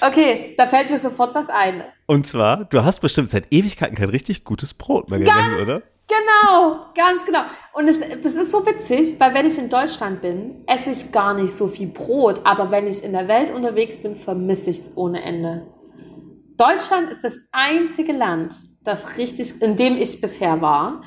Okay, da fällt mir sofort was ein. Und zwar, du hast bestimmt seit Ewigkeiten kein richtig gutes Brot mehr gegessen, oder? Genau, ganz genau. Und es, das ist so witzig, weil wenn ich in Deutschland bin, esse ich gar nicht so viel Brot, aber wenn ich in der Welt unterwegs bin, vermisse ich es ohne Ende. Deutschland ist das einzige Land, das richtig, in dem ich bisher war,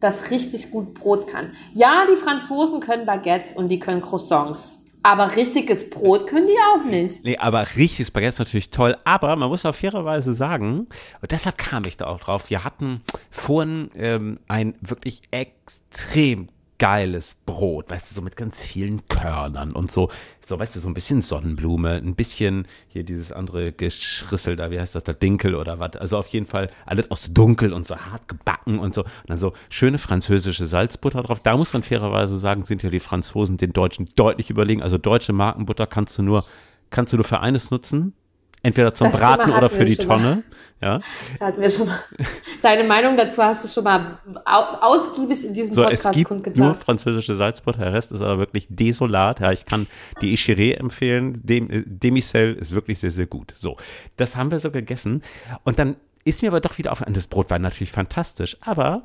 das richtig gut Brot kann. Ja, die Franzosen können Baguettes und die können Croissants, aber richtiges Brot können die auch nicht. Nee, aber richtiges Baguette ist natürlich toll. Aber man muss auf fairerweise sagen, und deshalb kam ich da auch drauf, wir hatten vorhin ähm, ein wirklich extrem geiles Brot, weißt du, so mit ganz vielen Körnern und so, so, weißt du, so ein bisschen Sonnenblume, ein bisschen hier dieses andere Geschrissel da, wie heißt das da, Dinkel oder was, also auf jeden Fall alles aus dunkel und so hart gebacken und so, und dann so schöne französische Salzbutter drauf. Da muss man fairerweise sagen, sind ja die Franzosen den Deutschen deutlich überlegen. Also deutsche Markenbutter kannst du nur, kannst du nur für eines nutzen. Entweder zum Das Braten oder für die schon mal. Tonne. Ja. Das hatten wir schon mal. Deine Meinung dazu hast du schon mal au- ausgiebig in diesem So, es Podcast gibt kundgetan. nur französische Salzbutter, der Rest ist aber wirklich desolat. Ja, ich kann die Ichiré empfehlen. Dem, äh, Demicell ist wirklich sehr, sehr gut. So, das haben wir so gegessen. Und dann ist mir aber doch wieder aufgefallen, das Brot war natürlich fantastisch, aber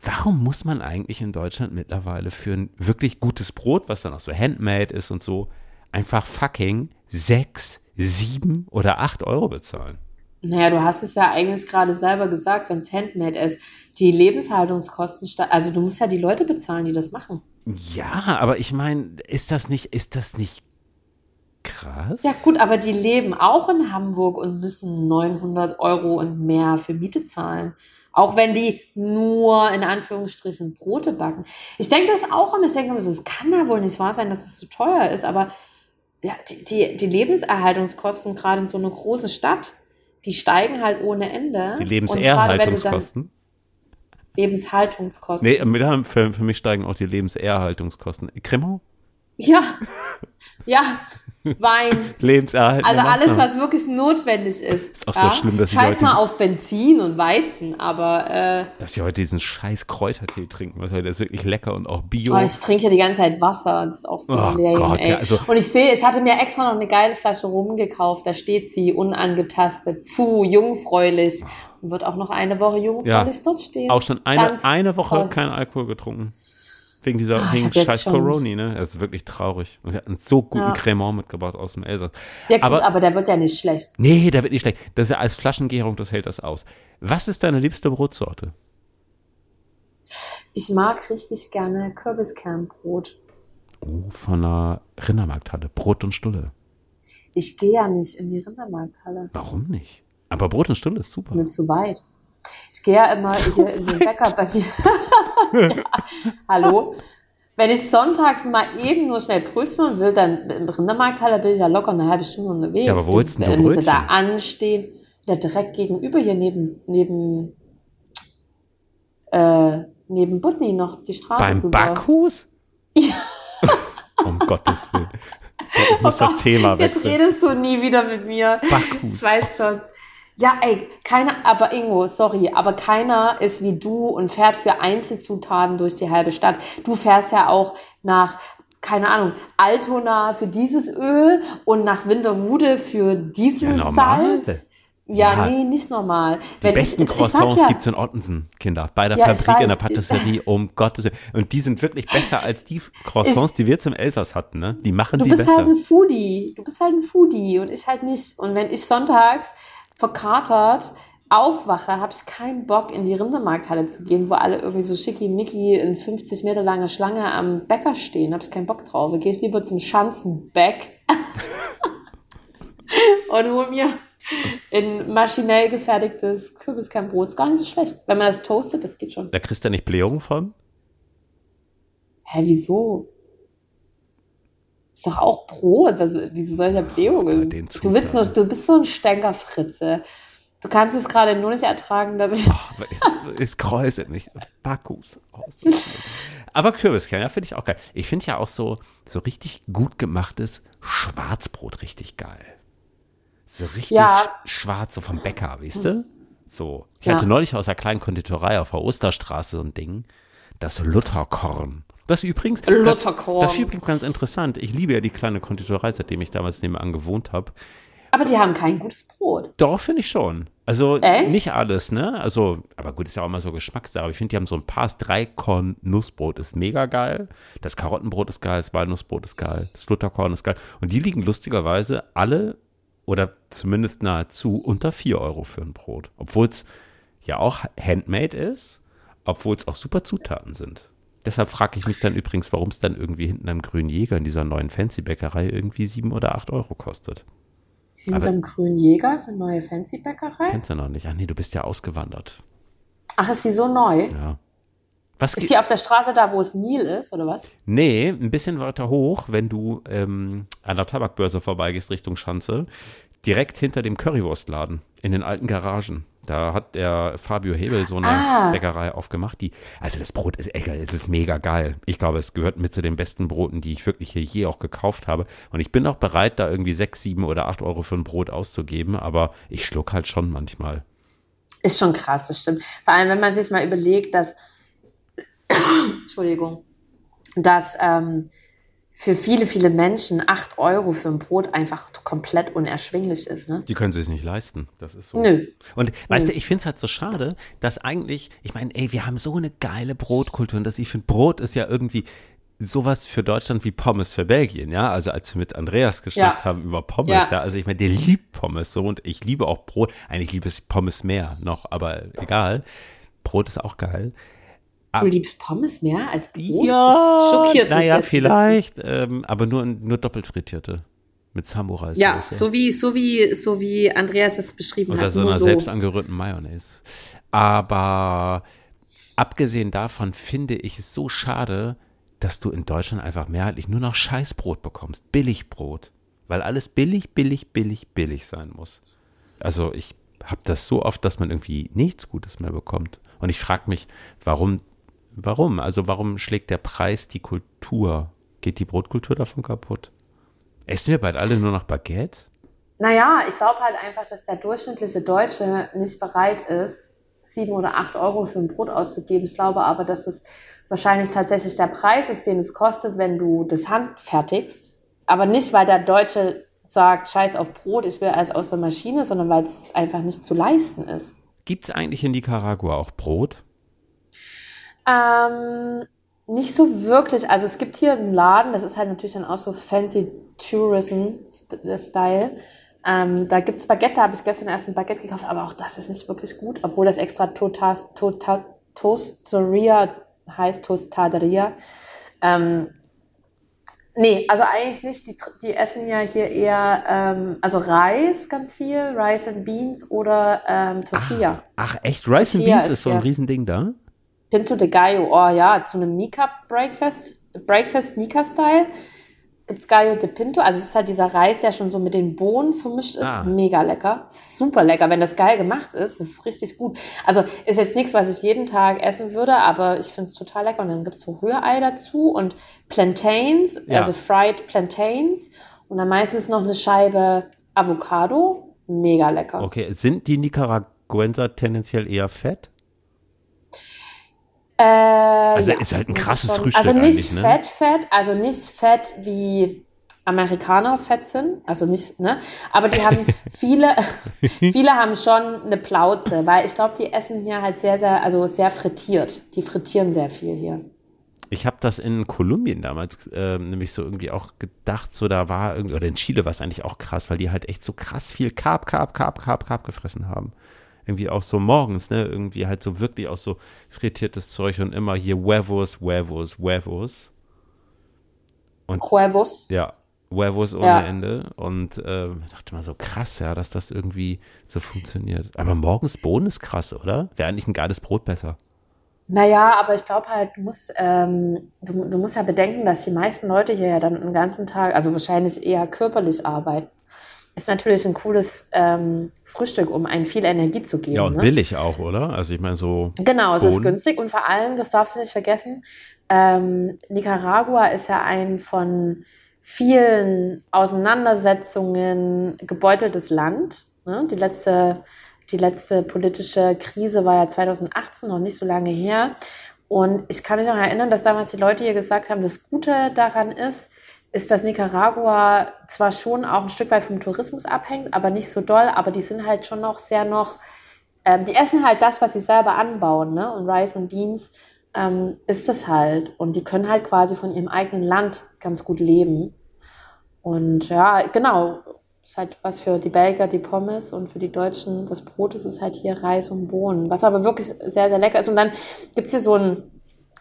warum muss man eigentlich in Deutschland mittlerweile für ein wirklich gutes Brot, was dann auch so handmade ist und so, einfach fucking sechs, sieben oder acht Euro bezahlen? Naja, du hast es ja eigentlich gerade selber gesagt, wenn es Handmade ist. Die Lebenshaltungskosten, also du musst ja die Leute bezahlen, die das machen. Ja, aber ich meine, ist das nicht, ist das nicht krass? Ja gut, aber die leben auch in Hamburg und müssen 900 Euro und mehr für Miete zahlen. Auch wenn die nur in Anführungsstrichen Brote backen. Ich denke das auch immer. Ich denke immer so, es kann ja wohl nicht wahr sein, dass es so teuer ist. Aber ja, die, die, die Lebenserhaltungskosten gerade in so einer großen Stadt, die steigen halt ohne Ende. Die Lebenserhaltungskosten. Lebenshaltungskosten. Nee, für, für mich steigen auch die Lebenserhaltungskosten. Cremant? Ja, ja, Wein. Lebenserhaltung. Also alles, was wirklich notwendig ist. Ist auch so ja? schlimm, dass ich Scheiß mal auf Benzin und Weizen, aber äh, Dass sie heute diesen scheiß Kräutertee trinken, was heute ist wirklich lecker und auch Bio. oh, ich trinke die ganze Zeit Wasser. Das ist auch so Oh lame, Gott, ja, also- und ich sehe, ich hatte mir extra noch eine geile Flasche Rum gekauft. Da steht sie unangetastet, zu jungfräulich. Und wird auch noch eine Woche jungfräulich dort stehen. auch schon eine, Ganz eine Woche toll. kein Alkohol getrunken. Wegen dieser, ich wegen scheiß Coroni, ne? Das ist wirklich traurig. Und wir hatten so guten Ja. Cremant mitgebracht aus dem Elsass. Ja, gut, aber, aber, der wird ja nicht schlecht. nee, der wird nicht schlecht. Das ist ja als Flaschengärung, das hält das aus. Was ist deine liebste Brotsorte? Ich mag richtig gerne Kürbiskernbrot. Oh, von einer Rindermarkthalle. Brot und Stulle. Ich gehe ja nicht in die Rindermarkthalle. Warum nicht? Aber Brot und Stulle ist ist super. mir zu weit. Ich gehe ja immer hier in den Bäcker bei mir. ja, hallo? Wenn ich sonntags mal eben nur schnell Brötchen will, dann im Rindermarkthalle bin ich ja locker eine halbe Stunde unterwegs. Ja, aber wo bis- holst denn du Dann müsste da Brötchen? anstehen. Ja, direkt gegenüber hier neben, neben, äh, neben Butni noch die Straße Beim rüber. Backhus? Ja. um Gottes Willen. Ich muss das Thema Oh Jetzt wechseln. redest du nie wieder mit mir. Backhus. Ich weiß schon. Ja, ey, keiner, aber Ingo, sorry, aber keiner ist wie du und fährt für Einzelzutaten durch die halbe Stadt. Du fährst ja auch nach, keine Ahnung, Altona für dieses Öl und nach Winterhude für diesen Ja. Salz. Ja, Ja. nee, nicht normal. Die Wenn besten ich, ich Croissants ja, gibt's in Ottensen, Kinder. Bei der Ja, ich Fabrik in der weiß. Patisserie, um Gottes Willen. Und die sind wirklich besser als die Croissants, die wir im Elsass hatten, ne? Die machen Du die bist besser. halt ein Foodie. Du bist halt ein Foodie und ich halt nicht. Und wenn ich sonntags verkatert aufwache, habe ich keinen Bock, in die Rindermarkthalle zu gehen, wo alle irgendwie so schickimicki in 50 Meter lange Schlange am Bäcker stehen. Habe ich keinen Bock drauf. Gehe ich lieber zum Schanzenbeck und hole mir ein maschinell gefertigtes Kürbiskernbrot. Ist gar nicht so schlecht. Wenn man das toastet, das geht schon. da kriegst du ja nicht Blähung von. Hä, wieso? Ist doch auch soll ich ja Blähungen? Du, willst nur, du bist so ein Stänkerfritze. Du kannst es gerade nur nicht ertragen, dass ich. Aber es, es kräuselt nicht. Backhus. aus. Aber Kürbiskern, ja, finde ich auch geil. Ich finde ja auch so, so richtig gut gemachtes Schwarzbrot richtig geil. So richtig Ja. schwarz, so vom Bäcker, weißt du? So. Ich Ja. hatte neulich aus einer kleinen Konditorei auf der Osterstraße so ein Ding. Das Lutherkorn. Das übrigens, das, das ist übrigens ganz interessant. Ich liebe ja die kleine Konditorei, seitdem ich damals nebenan gewohnt habe. Aber die haben kein gutes Brot. Doch, finde ich schon. Also Echt? nicht alles, ne? Also, aber gut, ist ja auch immer so Geschmackssache. Aber ich finde, die haben so ein paar das Dreikorn-Nussbrot ist mega geil. Das Karottenbrot ist geil, das Walnussbrot ist geil, das Lutherkorn ist geil. Und die liegen lustigerweise alle oder zumindest nahezu unter 4 Euro für ein Brot. Obwohl es ja auch handmade ist, obwohl es auch super Zutaten sind. Deshalb frage ich mich dann übrigens, warum es dann irgendwie hinten am Grünen Jäger in dieser neuen Fancy-Bäckerei irgendwie 7 oder 8 Euro kostet. Hinterm Grünen Jäger ist eine neue Fancy-Bäckerei. Kennst du noch nicht? Ach nee, du bist ja ausgewandert. Ach, ist die so neu? Ja. Was Ist die auf der Straße da, wo es Nil ist, oder was? Nee, ein bisschen weiter hoch, wenn du ähm, an der Tabakbörse vorbeigehst Richtung Schanze. Direkt hinter dem Currywurstladen in den alten Garagen. Da hat der Fabio Hebel so eine Ah. Bäckerei aufgemacht. Die, also das Brot ist, ey, es ist mega geil. Ich glaube, es gehört mit zu den besten Broten, die ich wirklich hier je auch gekauft habe. Und ich bin auch bereit, da irgendwie sechs, sieben oder acht Euro für ein Brot auszugeben. Aber ich schluck halt schon manchmal. Ist schon krass, das stimmt. Vor allem, wenn man sich mal überlegt, dass, Entschuldigung, dass ähm, für viele, viele Menschen 8 Euro für ein Brot einfach komplett unerschwinglich ist. Ne? Die können sich es nicht leisten. Das ist so. Nö. Und weißt du, ich finde es halt so schade, dass eigentlich, ich meine, ey, wir haben so eine geile Brotkultur und dass ich finde, Brot ist ja irgendwie sowas für Deutschland wie Pommes für Belgien, ja. Also als wir mit Andreas geschnackt Ja. haben über Pommes, Ja. ja. Also ich meine, der liebt Pommes so und ich liebe auch Brot. Eigentlich liebe ich Pommes mehr noch, aber egal. Brot ist auch geil. Du liebst Pommes mehr als Brot? Ja, das schockiert mich naja, jetzt vielleicht, ähm, aber nur, nur doppelt frittierte. Mit Samurai Ja, so wie, so wie, so wie Andreas es beschrieben Oder hat. so nur einer so. selbst angerührten Mayonnaise. Aber abgesehen davon finde ich es so schade, dass du in Deutschland einfach mehrheitlich nur noch Scheißbrot bekommst. Billigbrot. Weil alles billig, billig, billig, billig sein muss. Also ich habe das so oft, dass man irgendwie nichts Gutes mehr bekommt. Und ich frage mich, warum, warum? Also warum schlägt der Preis die Kultur? Geht die Brotkultur davon kaputt? Essen wir bald alle nur noch Baguette? Naja, ich glaube halt einfach, dass der durchschnittliche Deutsche nicht bereit ist, sieben oder acht Euro für ein Brot auszugeben. Ich glaube aber, dass es wahrscheinlich tatsächlich der Preis ist, den es kostet, wenn du das handfertigst. Aber nicht, weil der Deutsche sagt, scheiß auf Brot, ich will alles aus der Maschine, sondern weil es einfach nicht zu leisten ist. Gibt es eigentlich in Nicaragua auch Brot? Ähm, nicht so wirklich. Also es gibt hier einen Laden, das ist halt natürlich dann auch so fancy Tourism-Style. Ähm, da gibt's Baguette, da habe ich gestern erst ein Baguette gekauft, aber auch das ist nicht wirklich gut, obwohl das extra Totas, Tota, Toasteria heißt, Tostaderia. Ähm, nee, also eigentlich nicht. Die, die essen ja hier eher, ähm, also Reis ganz viel, Rice and Beans oder ähm, Tortilla. Ach echt, Rice and Tortilla Beans ist ist so ein Riesending da? Pinto de Gallo, oh ja, zu einem Nika Breakfast, Breakfast Nika Style gibt's Gallo de Pinto. Also es ist halt dieser Reis, der schon so mit den Bohnen vermischt ist. Ah. Mega lecker. Super lecker. Wenn das geil gemacht ist, ist richtig gut. Also ist jetzt nichts, was ich jeden Tag essen würde, aber ich find's total lecker. Und dann gibt's so Rührei dazu und Plantains, Ja. also Fried Plantains. Und dann meistens noch eine Scheibe Avocado. Mega lecker. Okay, sind die Nicaraguenser tendenziell eher fett? Äh, Also ja, ist halt ein krasses Frühstück Also nicht ne? fett, fett, also nicht fett wie Amerikaner fett sind, also nicht, ne? Aber die haben viele, viele haben schon eine Plauze, weil ich glaube, die essen hier halt sehr, sehr, also sehr frittiert. Die frittieren sehr viel hier. Ich habe das in Kolumbien damals ähm, nämlich so irgendwie auch gedacht, so da war irgendwie, oder in Chile war es eigentlich auch krass, weil die halt echt so krass viel Carb, Carb, Carb, Carb, Carb gefressen haben. Irgendwie auch so morgens, ne? Irgendwie halt so wirklich auch so frittiertes Zeug und immer hier Huevos, Huevos, Huevos. Huevos. Ja, Huevos ohne Ja. Ende. Und ähm, dachte mal so krass, ja, dass das irgendwie so funktioniert. Aber morgens Bohnen ist krass, oder? Wäre eigentlich ein geiles Brot besser. Naja, aber ich glaube halt, du musst, ähm, du, du musst ja bedenken, dass die meisten Leute hier ja dann den ganzen Tag, also wahrscheinlich eher körperlich arbeiten. Ist natürlich ein cooles ähm, Frühstück, um einen viel Energie zu geben. Ja, und ne? billig auch, oder? Also ich meine so. Genau, es ist Bohnen. günstig und vor allem, das darfst du nicht vergessen, ähm, Nicaragua ist ja ein von vielen Auseinandersetzungen gebeuteltes Land. Ne? Die, letzte, die letzte politische Krise war ja 2018, noch nicht so lange her. Und ich kann mich noch erinnern, dass damals die Leute hier gesagt haben, das Gute daran ist, ist, dass Nicaragua zwar schon auch ein Stück weit vom Tourismus abhängt, aber nicht so doll, aber die sind halt schon noch sehr noch ähm, die essen halt das, was sie selber anbauen, ne? Und Rice und Beans ähm, ist das halt. Und die können halt quasi von ihrem eigenen Land ganz gut leben. Und ja, genau, ist halt was für die Belgier die Pommes und für die Deutschen das Brot ist, ist halt hier Reis und Bohnen, was aber wirklich sehr, sehr lecker ist. Und dann gibt's hier so ein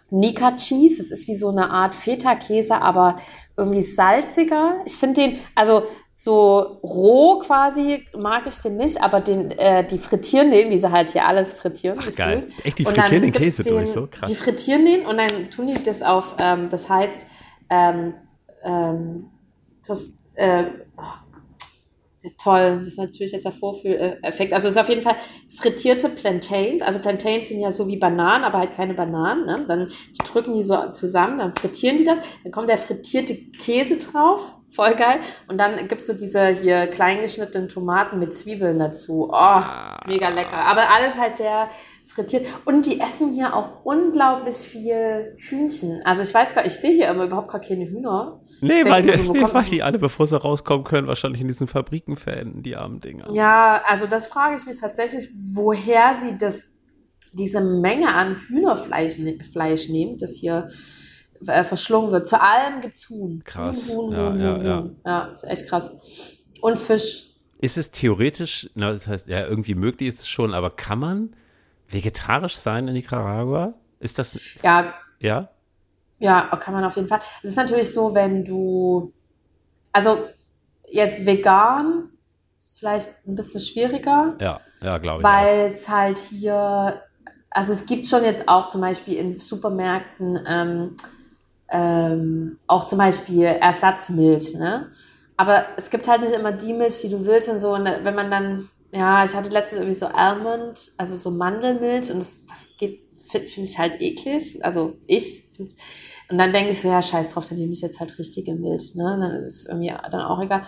Nika Cheese, das ist wie so eine Art Feta-Käse, aber irgendwie salziger. Ich finde den, also so roh quasi mag ich den nicht, aber den, äh, die frittieren den, wie sie halt hier alles frittieren. Ach, geil. Echt, die frittieren den Käse durch, so krass. Die frittieren den und dann tun die das auf, ähm, das heißt, ähm, ähm, das, äh, toll, das ist natürlich jetzt der Vorfühleffekt. Also es ist auf jeden Fall frittierte Plantains. Also Plantains sind ja so wie Bananen, aber halt keine Bananen. Ne? Dann drücken die so zusammen, dann frittieren die das. Dann kommt der frittierte Käse drauf. Voll geil. Und dann gibt's so diese hier kleingeschnittenen Tomaten mit Zwiebeln dazu. Oh, mega lecker. Aber alles halt sehr frittiert. Und die essen hier auch unglaublich viel Hühnchen. Also ich weiß gar ich sehe hier immer überhaupt gar keine Hühner. Ich Nee, denk weil, die, so, weil die alle, bevor sie rauskommen können, wahrscheinlich in diesen Fabriken verenden, die armen Dinger. Ja, also das frage ich mich tatsächlich, woher sie das, diese Menge an Hühnerfleisch ne Fleisch nehmen, das hier äh, verschlungen wird. Zu allem gibt's Huhn. Krass. Huhn, Huhn, Ja, Huhn, ja, Huhn, ja. Huhn. Ja, ist echt krass. Und Fisch. Ist es theoretisch, na, das heißt, ja, irgendwie möglich ist es schon, aber kann man vegetarisch sein in Nicaragua? Ist das, ist, Ja, ja? Ja, kann man auf jeden Fall. Es ist natürlich so, wenn du, also jetzt vegan ist vielleicht ein bisschen schwieriger. Ja, ja, glaube ich. Weil es halt hier, also es gibt schon jetzt auch zum Beispiel in Supermärkten ähm, ähm, auch zum Beispiel Ersatzmilch, ne? Aber es gibt halt nicht immer die Milch, die du willst und so. Und wenn man dann, ja, ich hatte letztens irgendwie so Almond, also so Mandelmilch und das, das geht, finde find ich halt eklig. Also ich finde und dann denke ich so, ja, scheiß drauf, dann nehme ich jetzt halt richtige Milch, ne? Dann ist es irgendwie dann auch egal.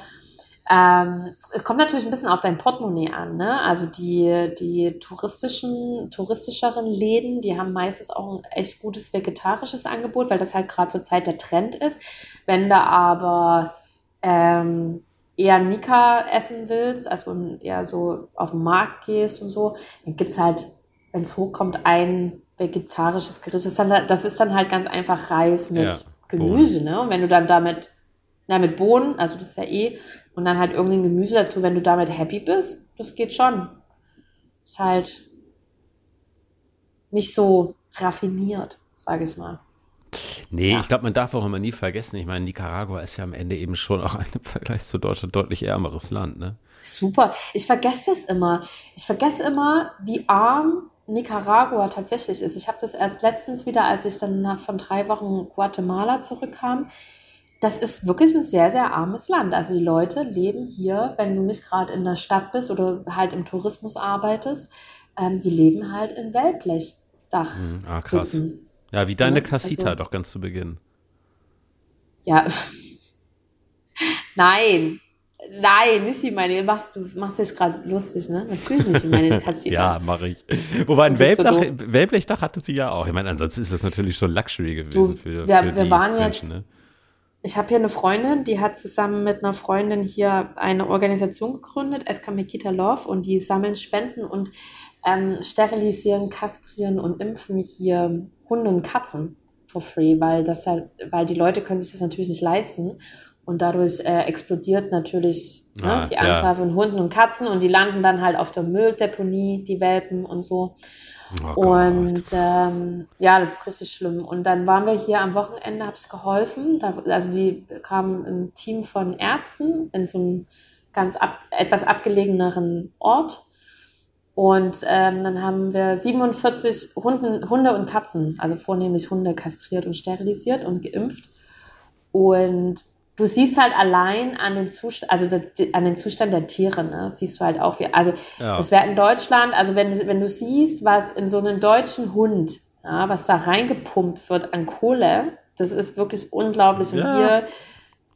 Ähm, es, es, kommt natürlich ein bisschen auf dein Portemonnaie an, ne? Also die, die touristischen, touristischeren Läden, die haben meistens auch ein echt gutes vegetarisches Angebot, weil das halt gerade zur Zeit der Trend ist. Wenn da aber ähm, eher Nika essen willst, also eher so auf den Markt gehst und so, dann gibt's halt, wenn es hochkommt, ein vegetarisches Gericht. Das ist, dann, das ist dann halt ganz einfach Reis mit ja, Gemüse, ne? Und wenn du dann damit, na, mit Bohnen, also das ist ja eh, und dann halt irgendein Gemüse dazu, wenn du damit happy bist, das geht schon. Ist halt nicht so raffiniert, sage ich mal. Nee, ja. ich glaube, man darf auch immer nie vergessen. Ich meine, Nicaragua ist ja am Ende eben schon auch ein im Vergleich zu Deutschland deutlich ärmeres Land, ne? Super. Ich vergesse das immer. Ich vergesse immer, wie arm Nicaragua tatsächlich ist. Ich habe das erst letztens wieder, als ich dann nach, von drei Wochen Guatemala zurückkam. Das ist wirklich ein sehr, sehr armes Land. Also die Leute leben hier, wenn du nicht gerade in der Stadt bist oder halt im Tourismus arbeitest, ähm, die leben halt in Wellblechdach. Mhm. Ah, krass. Ja, wie deine ja, Casita also, doch ganz zu Beginn. Ja. Nein, Nein, nicht wie meine. Machst, du machst dich gerade lustig, ne? Natürlich nicht wie meine Casita. ja, mache ich. Wobei ein Wellblechdach, so Wellblechdach hatte sie ja auch. Ich meine, ansonsten ist das natürlich schon Luxury gewesen du, für, wir, für wir waren Menschen, jetzt, ne? Ich habe hier eine Freundin, die hat zusammen mit einer Freundin hier eine Organisation gegründet, SK Mekita Love, und die sammeln Spenden und ähm, sterilisieren, kastrieren und impfen hier Hunde und Katzen for free, weil das halt, weil die Leute können sich das natürlich nicht leisten. Und dadurch äh, explodiert natürlich ne, ah, die Anzahl ja. von Hunden und Katzen und die landen dann halt auf der Mülldeponie, die Welpen und so. Oh und ähm, ja, das ist richtig schlimm. Und dann waren wir hier am Wochenende, habe es geholfen. Da, also die kamen ein Team von Ärzten in so einem ganz ab, etwas abgelegeneren Ort. Und ähm, dann haben wir 47 Hunden, Hunde und Katzen, also vornehmlich Hunde kastriert und sterilisiert und geimpft. Und du siehst halt allein an dem Zustand, also an dem Zustand der Tiere, ne, siehst du halt auch wie, also ja. das wäre in Deutschland, also wenn, wenn du siehst, was in so einen deutschen Hund, ja, was da reingepumpt wird an Kohle, das ist wirklich unglaublich. Und ja. hier,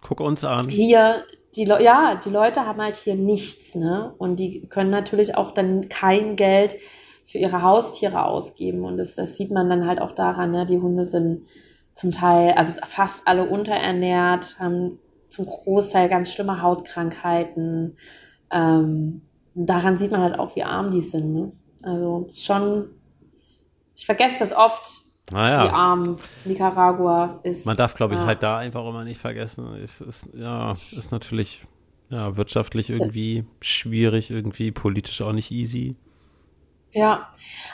guck uns an. Hier, die Le ja, die Leute haben halt hier nichts, ne, und die können natürlich auch dann kein Geld für ihre Haustiere ausgeben und das, das sieht man dann halt auch daran, ne, die Hunde sind zum Teil, also fast alle unterernährt, haben zum Großteil ganz schlimme Hautkrankheiten. Ähm, daran sieht man halt auch, wie arm die sind. Ne? Also ist schon, ich vergesse das oft, naja. wie arm Nicaragua ist. Man darf, glaube ich, ja. halt da einfach immer nicht vergessen. Es ist, ja, ist natürlich ja, wirtschaftlich irgendwie schwierig, irgendwie politisch auch nicht easy. Ja,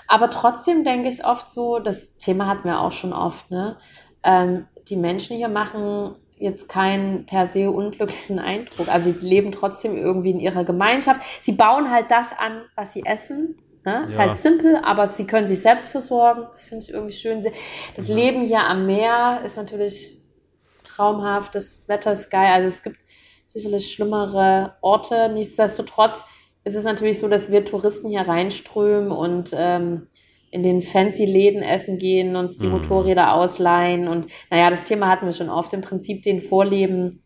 aber trotzdem denke ich oft so, das Thema hatten wir auch schon oft, ne? Ähm, die Menschen hier machen jetzt keinen per se unglücklichen Eindruck. Also sie leben trotzdem irgendwie in ihrer Gemeinschaft. Sie bauen halt das an, was sie essen. Ne? Ist ja. halt simpel, aber sie können sich selbst versorgen. Das finde ich irgendwie schön. Das ja. Leben hier am Meer ist natürlich traumhaft. Das Wetter ist geil. Also es gibt sicherlich schlimmere Orte. Nichtsdestotrotz ist es natürlich so, dass wir Touristen hier reinströmen und ähm, in den fancy Läden essen gehen, uns die mhm. Motorräder ausleihen und naja, das Thema hatten wir schon oft, im Prinzip den Vorleben.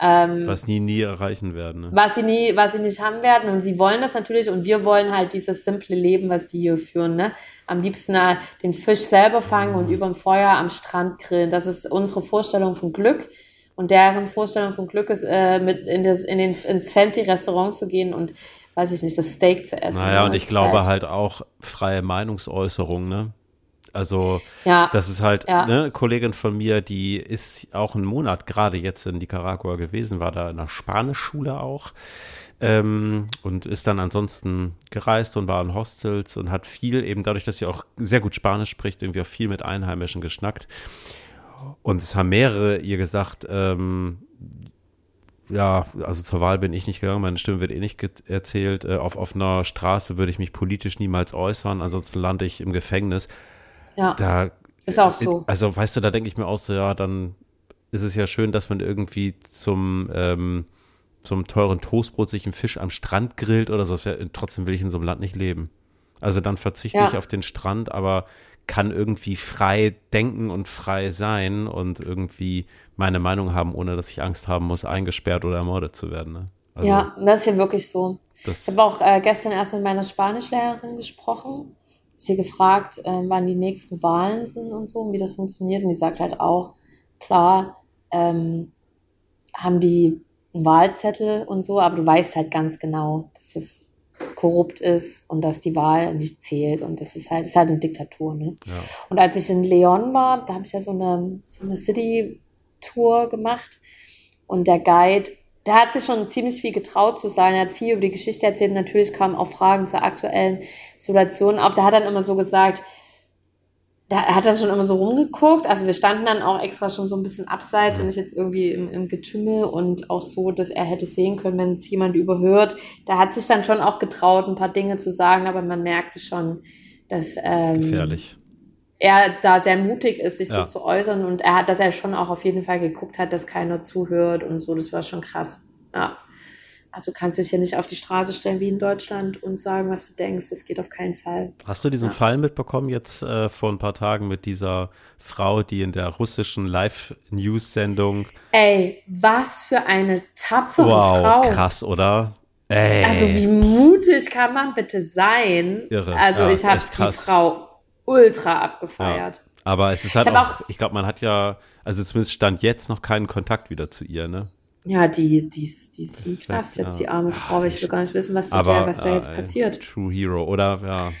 Ähm, was nie, nie erreichen werden. Ne? Was sie nie, was sie nicht haben werden. Und sie wollen das natürlich und wir wollen halt dieses simple Leben, was die hier führen. Ne? Am liebsten äh, den Fisch selber fangen mhm. und über dem Feuer am Strand grillen. Das ist unsere Vorstellung von Glück. Und deren Vorstellung von Glück ist, äh, mit in, das, in den, ins fancy Restaurant zu gehen und weiß ich nicht, das Steak zu essen. Naja, und ich glaube halt, halt auch freie Meinungsäußerung, ne? Also, ja, das ist halt ja. ne, eine Kollegin von mir, die ist auch einen Monat gerade jetzt in Nicaragua gewesen, war da in einer Spanischschule auch ähm, und ist dann ansonsten gereist und war in Hostels und hat viel, eben dadurch, dass sie auch sehr gut Spanisch spricht, irgendwie auch viel mit Einheimischen geschnackt. Und es haben mehrere ihr gesagt, ähm, ja, also zur Wahl bin ich nicht gegangen, meine Stimme wird eh nicht erzählt. Äh, auf offener Straße würde ich mich politisch niemals äußern, ansonsten lande ich im Gefängnis. Ja. Da, ist auch so. Also, weißt du, da denke ich mir auch so, ja, dann ist es ja schön, dass man irgendwie zum, ähm, zum teuren Toastbrot sich einen Fisch am Strand grillt oder so. Trotzdem will ich in so einem Land nicht leben. Also dann verzichte ja. ich auf den Strand, aber kann irgendwie frei denken und frei sein und irgendwie meine Meinung haben, ohne dass ich Angst haben muss, eingesperrt oder ermordet zu werden. Ne? Also, ja, das ist ja wirklich so. Ich habe auch äh, gestern erst mit meiner Spanischlehrerin gesprochen, sie gefragt, äh, wann die nächsten Wahlen sind und so und wie das funktioniert. Und die sagt halt auch, klar, ähm, haben die einen Wahlzettel und so, aber du weißt halt ganz genau, dass es korrupt ist und dass die Wahl nicht zählt und das ist halt, ist halt eine Diktatur. Ne? Ja. Und als ich in Leon war, da habe ich ja so eine, so eine City-Tour gemacht und der Guide, der hat sich schon ziemlich viel getraut zu sein, er hat viel über die Geschichte erzählt, natürlich kamen auch Fragen zur aktuellen Situation auf. Der hat dann immer so gesagt, da hat er schon immer so rumgeguckt. Also wir standen dann auch extra schon so ein bisschen abseits und nicht jetzt irgendwie im, im Getümmel und auch so, dass er hätte sehen können, wenn es jemand überhört. Da hat sich dann schon auch getraut, ein paar Dinge zu sagen, aber man merkte schon, dass ähm, Gefährlich. er da sehr mutig ist, sich ja. so zu äußern und er hat, dass er schon auch auf jeden Fall geguckt hat, dass keiner zuhört und so. Das war schon krass. Ja. Also du kannst dich ja nicht auf die Straße stellen wie in Deutschland und sagen, was du denkst. Das geht auf keinen Fall. Hast du diesen ja. Fall mitbekommen jetzt äh, vor ein paar Tagen mit dieser Frau, die in der russischen Live-News-Sendung. Ey, was für eine tapfere wow, Frau. Krass, oder? Ey. Also wie mutig kann man bitte sein? Irre. Also ja, ich habe die Frau ultra abgefeiert. Ja. Aber es ist halt ich auch, auch, ich glaube, man hat ja, also zumindest stand jetzt noch keinen Kontakt wieder zu ihr, ne? Ja, die, die, die ist ein Knast jetzt, die arme Frau. Ich will gar nicht wissen, was, aber, der, was da jetzt äh, passiert. True Hero, oder? Ja.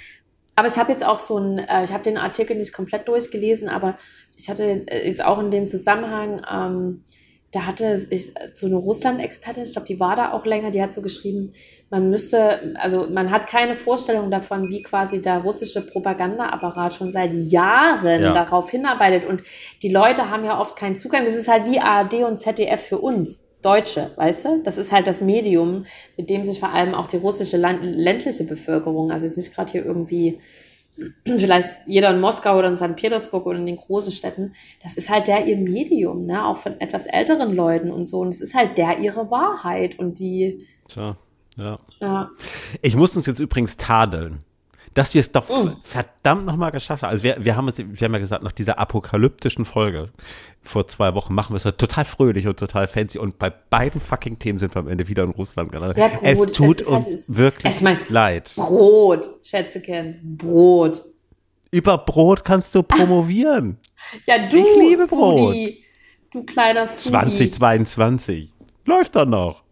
Aber ich habe jetzt auch so ein, äh, ich habe den Artikel nicht komplett durchgelesen, aber ich hatte äh, jetzt auch in dem Zusammenhang, ähm, da hatte ich so eine Russland-Expertin, ich glaube, die war da auch länger, die hat so geschrieben, man müsste, also man hat keine Vorstellung davon, wie quasi der russische Propagandaapparat schon seit Jahren ja. darauf hinarbeitet. Und die Leute haben ja oft keinen Zugang. Das ist halt wie ARD und ZDF für uns. Deutsche, weißt du? Das ist halt das Medium, mit dem sich vor allem auch die russische Land ländliche Bevölkerung, also jetzt nicht gerade hier irgendwie vielleicht jeder in Moskau oder in St. Petersburg oder in den großen Städten, das ist halt der ihr Medium, ne? Auch von etwas älteren Leuten und so. Und es ist halt der ihre Wahrheit und die. Tja, ja. ja. Ich muss uns jetzt übrigens tadeln dass wir es doch mm. verdammt nochmal geschafft haben. Also wir, wir haben es, wir haben ja gesagt, nach dieser apokalyptischen Folge vor zwei Wochen machen wir es halt total fröhlich und total fancy und bei beiden fucking Themen sind wir am Ende wieder in Russland gelandet. Ja, es tut es uns halt, wirklich ich mein, leid. Brot, Schätzeken, Brot. Über Brot kannst du promovieren. ja, du, ich liebe Brot. Foodie, du kleiner Foodie. 2022. Läuft doch noch.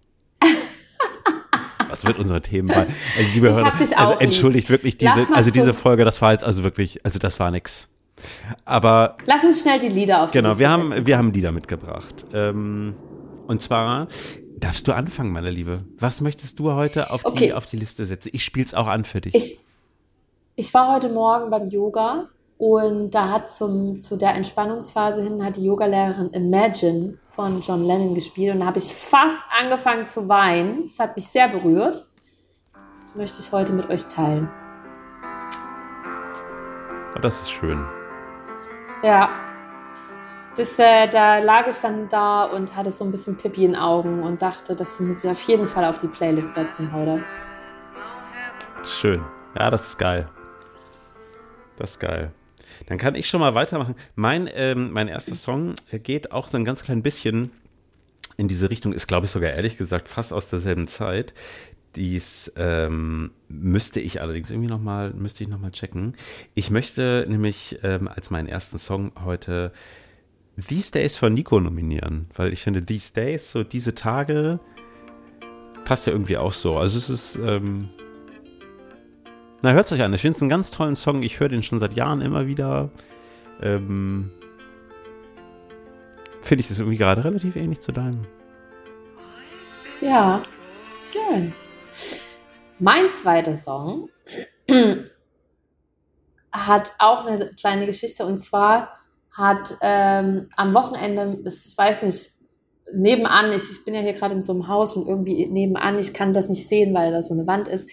Was wird unsere Themen bei? Also, liebe Hörer, also entschuldigt wirklich diese, also diese Folge, das war jetzt also wirklich, also das war nix. Aber lass uns schnell die Lieder auf. Genau, wir haben wir haben Lieder mitgebracht. Ähm, und zwar darfst du anfangen, meine Liebe. Was möchtest du heute auf okay. die auf die Liste setzen? Ich spiel's auch an für dich. Ich, ich war heute Morgen beim Yoga und da hat zum, zu der Entspannungsphase hin hat die Yogalehrerin Imagine von John Lennon gespielt und da habe ich fast angefangen zu weinen. Das hat mich sehr berührt. Das möchte ich heute mit euch teilen. Das ist schön. Ja. Das, äh, da lag ich dann da und hatte so ein bisschen Pippi in den Augen und dachte, das muss ich auf jeden Fall auf die Playlist setzen heute. Schön. Ja, das ist geil. Das ist geil. Dann kann ich schon mal weitermachen. Mein, ähm, mein erster Song geht auch so ein ganz klein bisschen in diese Richtung, ist, glaube ich, sogar ehrlich gesagt fast aus derselben Zeit. Dies ähm, müsste ich allerdings irgendwie nochmal, müsste ich nochmal checken. Ich möchte nämlich ähm, als meinen ersten Song heute These Days von Nico nominieren, weil ich finde, These Days, so diese Tage, passt ja irgendwie auch so. Also es ist, ähm, na, hört euch an. Ich finde es einen ganz tollen Song. Ich höre den schon seit Jahren immer wieder. Ähm, finde ich das irgendwie gerade relativ ähnlich zu deinem. Ja, schön. Mein zweiter Song hat auch eine kleine Geschichte und zwar hat ähm, am Wochenende, ich weiß nicht, nebenan, ich, ich bin ja hier gerade in so einem Haus und irgendwie nebenan, ich kann das nicht sehen, weil da so eine Wand ist.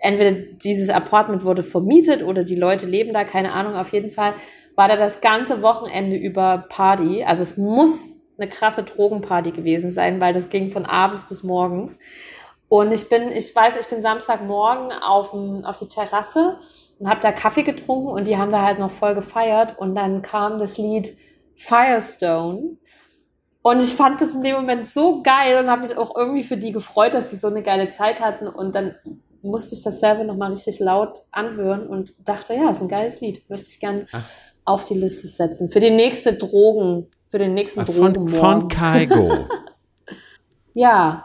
Entweder dieses Apartment wurde vermietet oder die Leute leben da, keine Ahnung. Auf jeden Fall war da das ganze Wochenende über Party. Also es muss eine krasse Drogenparty gewesen sein, weil das ging von abends bis morgens. Und ich bin, ich weiß, ich bin Samstagmorgen auf, auf die Terrasse und habe da Kaffee getrunken und die haben da halt noch voll gefeiert und dann kam das Lied Firestone. Und ich fand das in dem Moment so geil und habe mich auch irgendwie für die gefreut, dass sie so eine geile Zeit hatten. Und dann musste ich das selber nochmal richtig laut anhören und dachte, ja, ist ein geiles Lied. Möchte ich gern Ach. auf die Liste setzen. Für die nächste Drogen, für den nächsten Drogenmorgen. Von, von Kaigo. ja.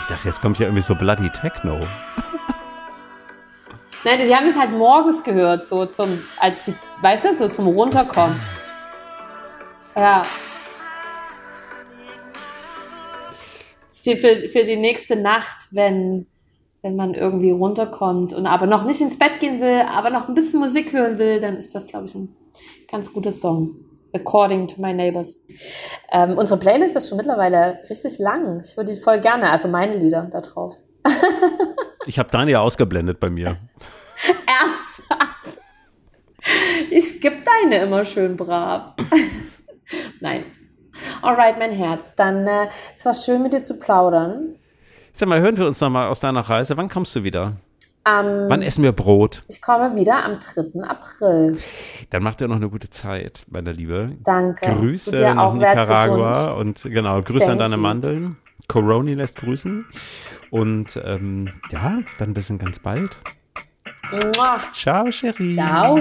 Ich dachte, jetzt kommt ja irgendwie so Bloody Techno. Nein, sie haben es halt morgens gehört, so zum, als die, weißt du, so zum Runterkommen. Ja. Für, für die nächste Nacht, wenn, wenn man irgendwie runterkommt und aber noch nicht ins Bett gehen will, aber noch ein bisschen Musik hören will, dann ist das, glaube ich, ein ganz guter Song. According to my neighbors. Ähm, unsere Playlist ist schon mittlerweile richtig lang. Ich würde die voll gerne, also meine Lieder da drauf. ich habe Daniel ausgeblendet bei mir. Ernsthaft? Ich skippe deine immer schön brav. Nein. Alright, mein Herz. Dann, äh, es war schön mit dir zu plaudern. Sag mal, hören wir uns nochmal aus deiner Reise. Wann kommst du wieder? Um, Wann essen wir Brot? Ich komme wieder am 3. April. Dann macht ihr noch eine gute Zeit, meine Liebe. Danke. Grüße nach Nicaragua und genau, Grüße Thank an deine you. Mandeln. Coroni lässt grüßen. Und ähm, ja, dann bis ganz bald. Mua. Ciao, Cherie. Ciao.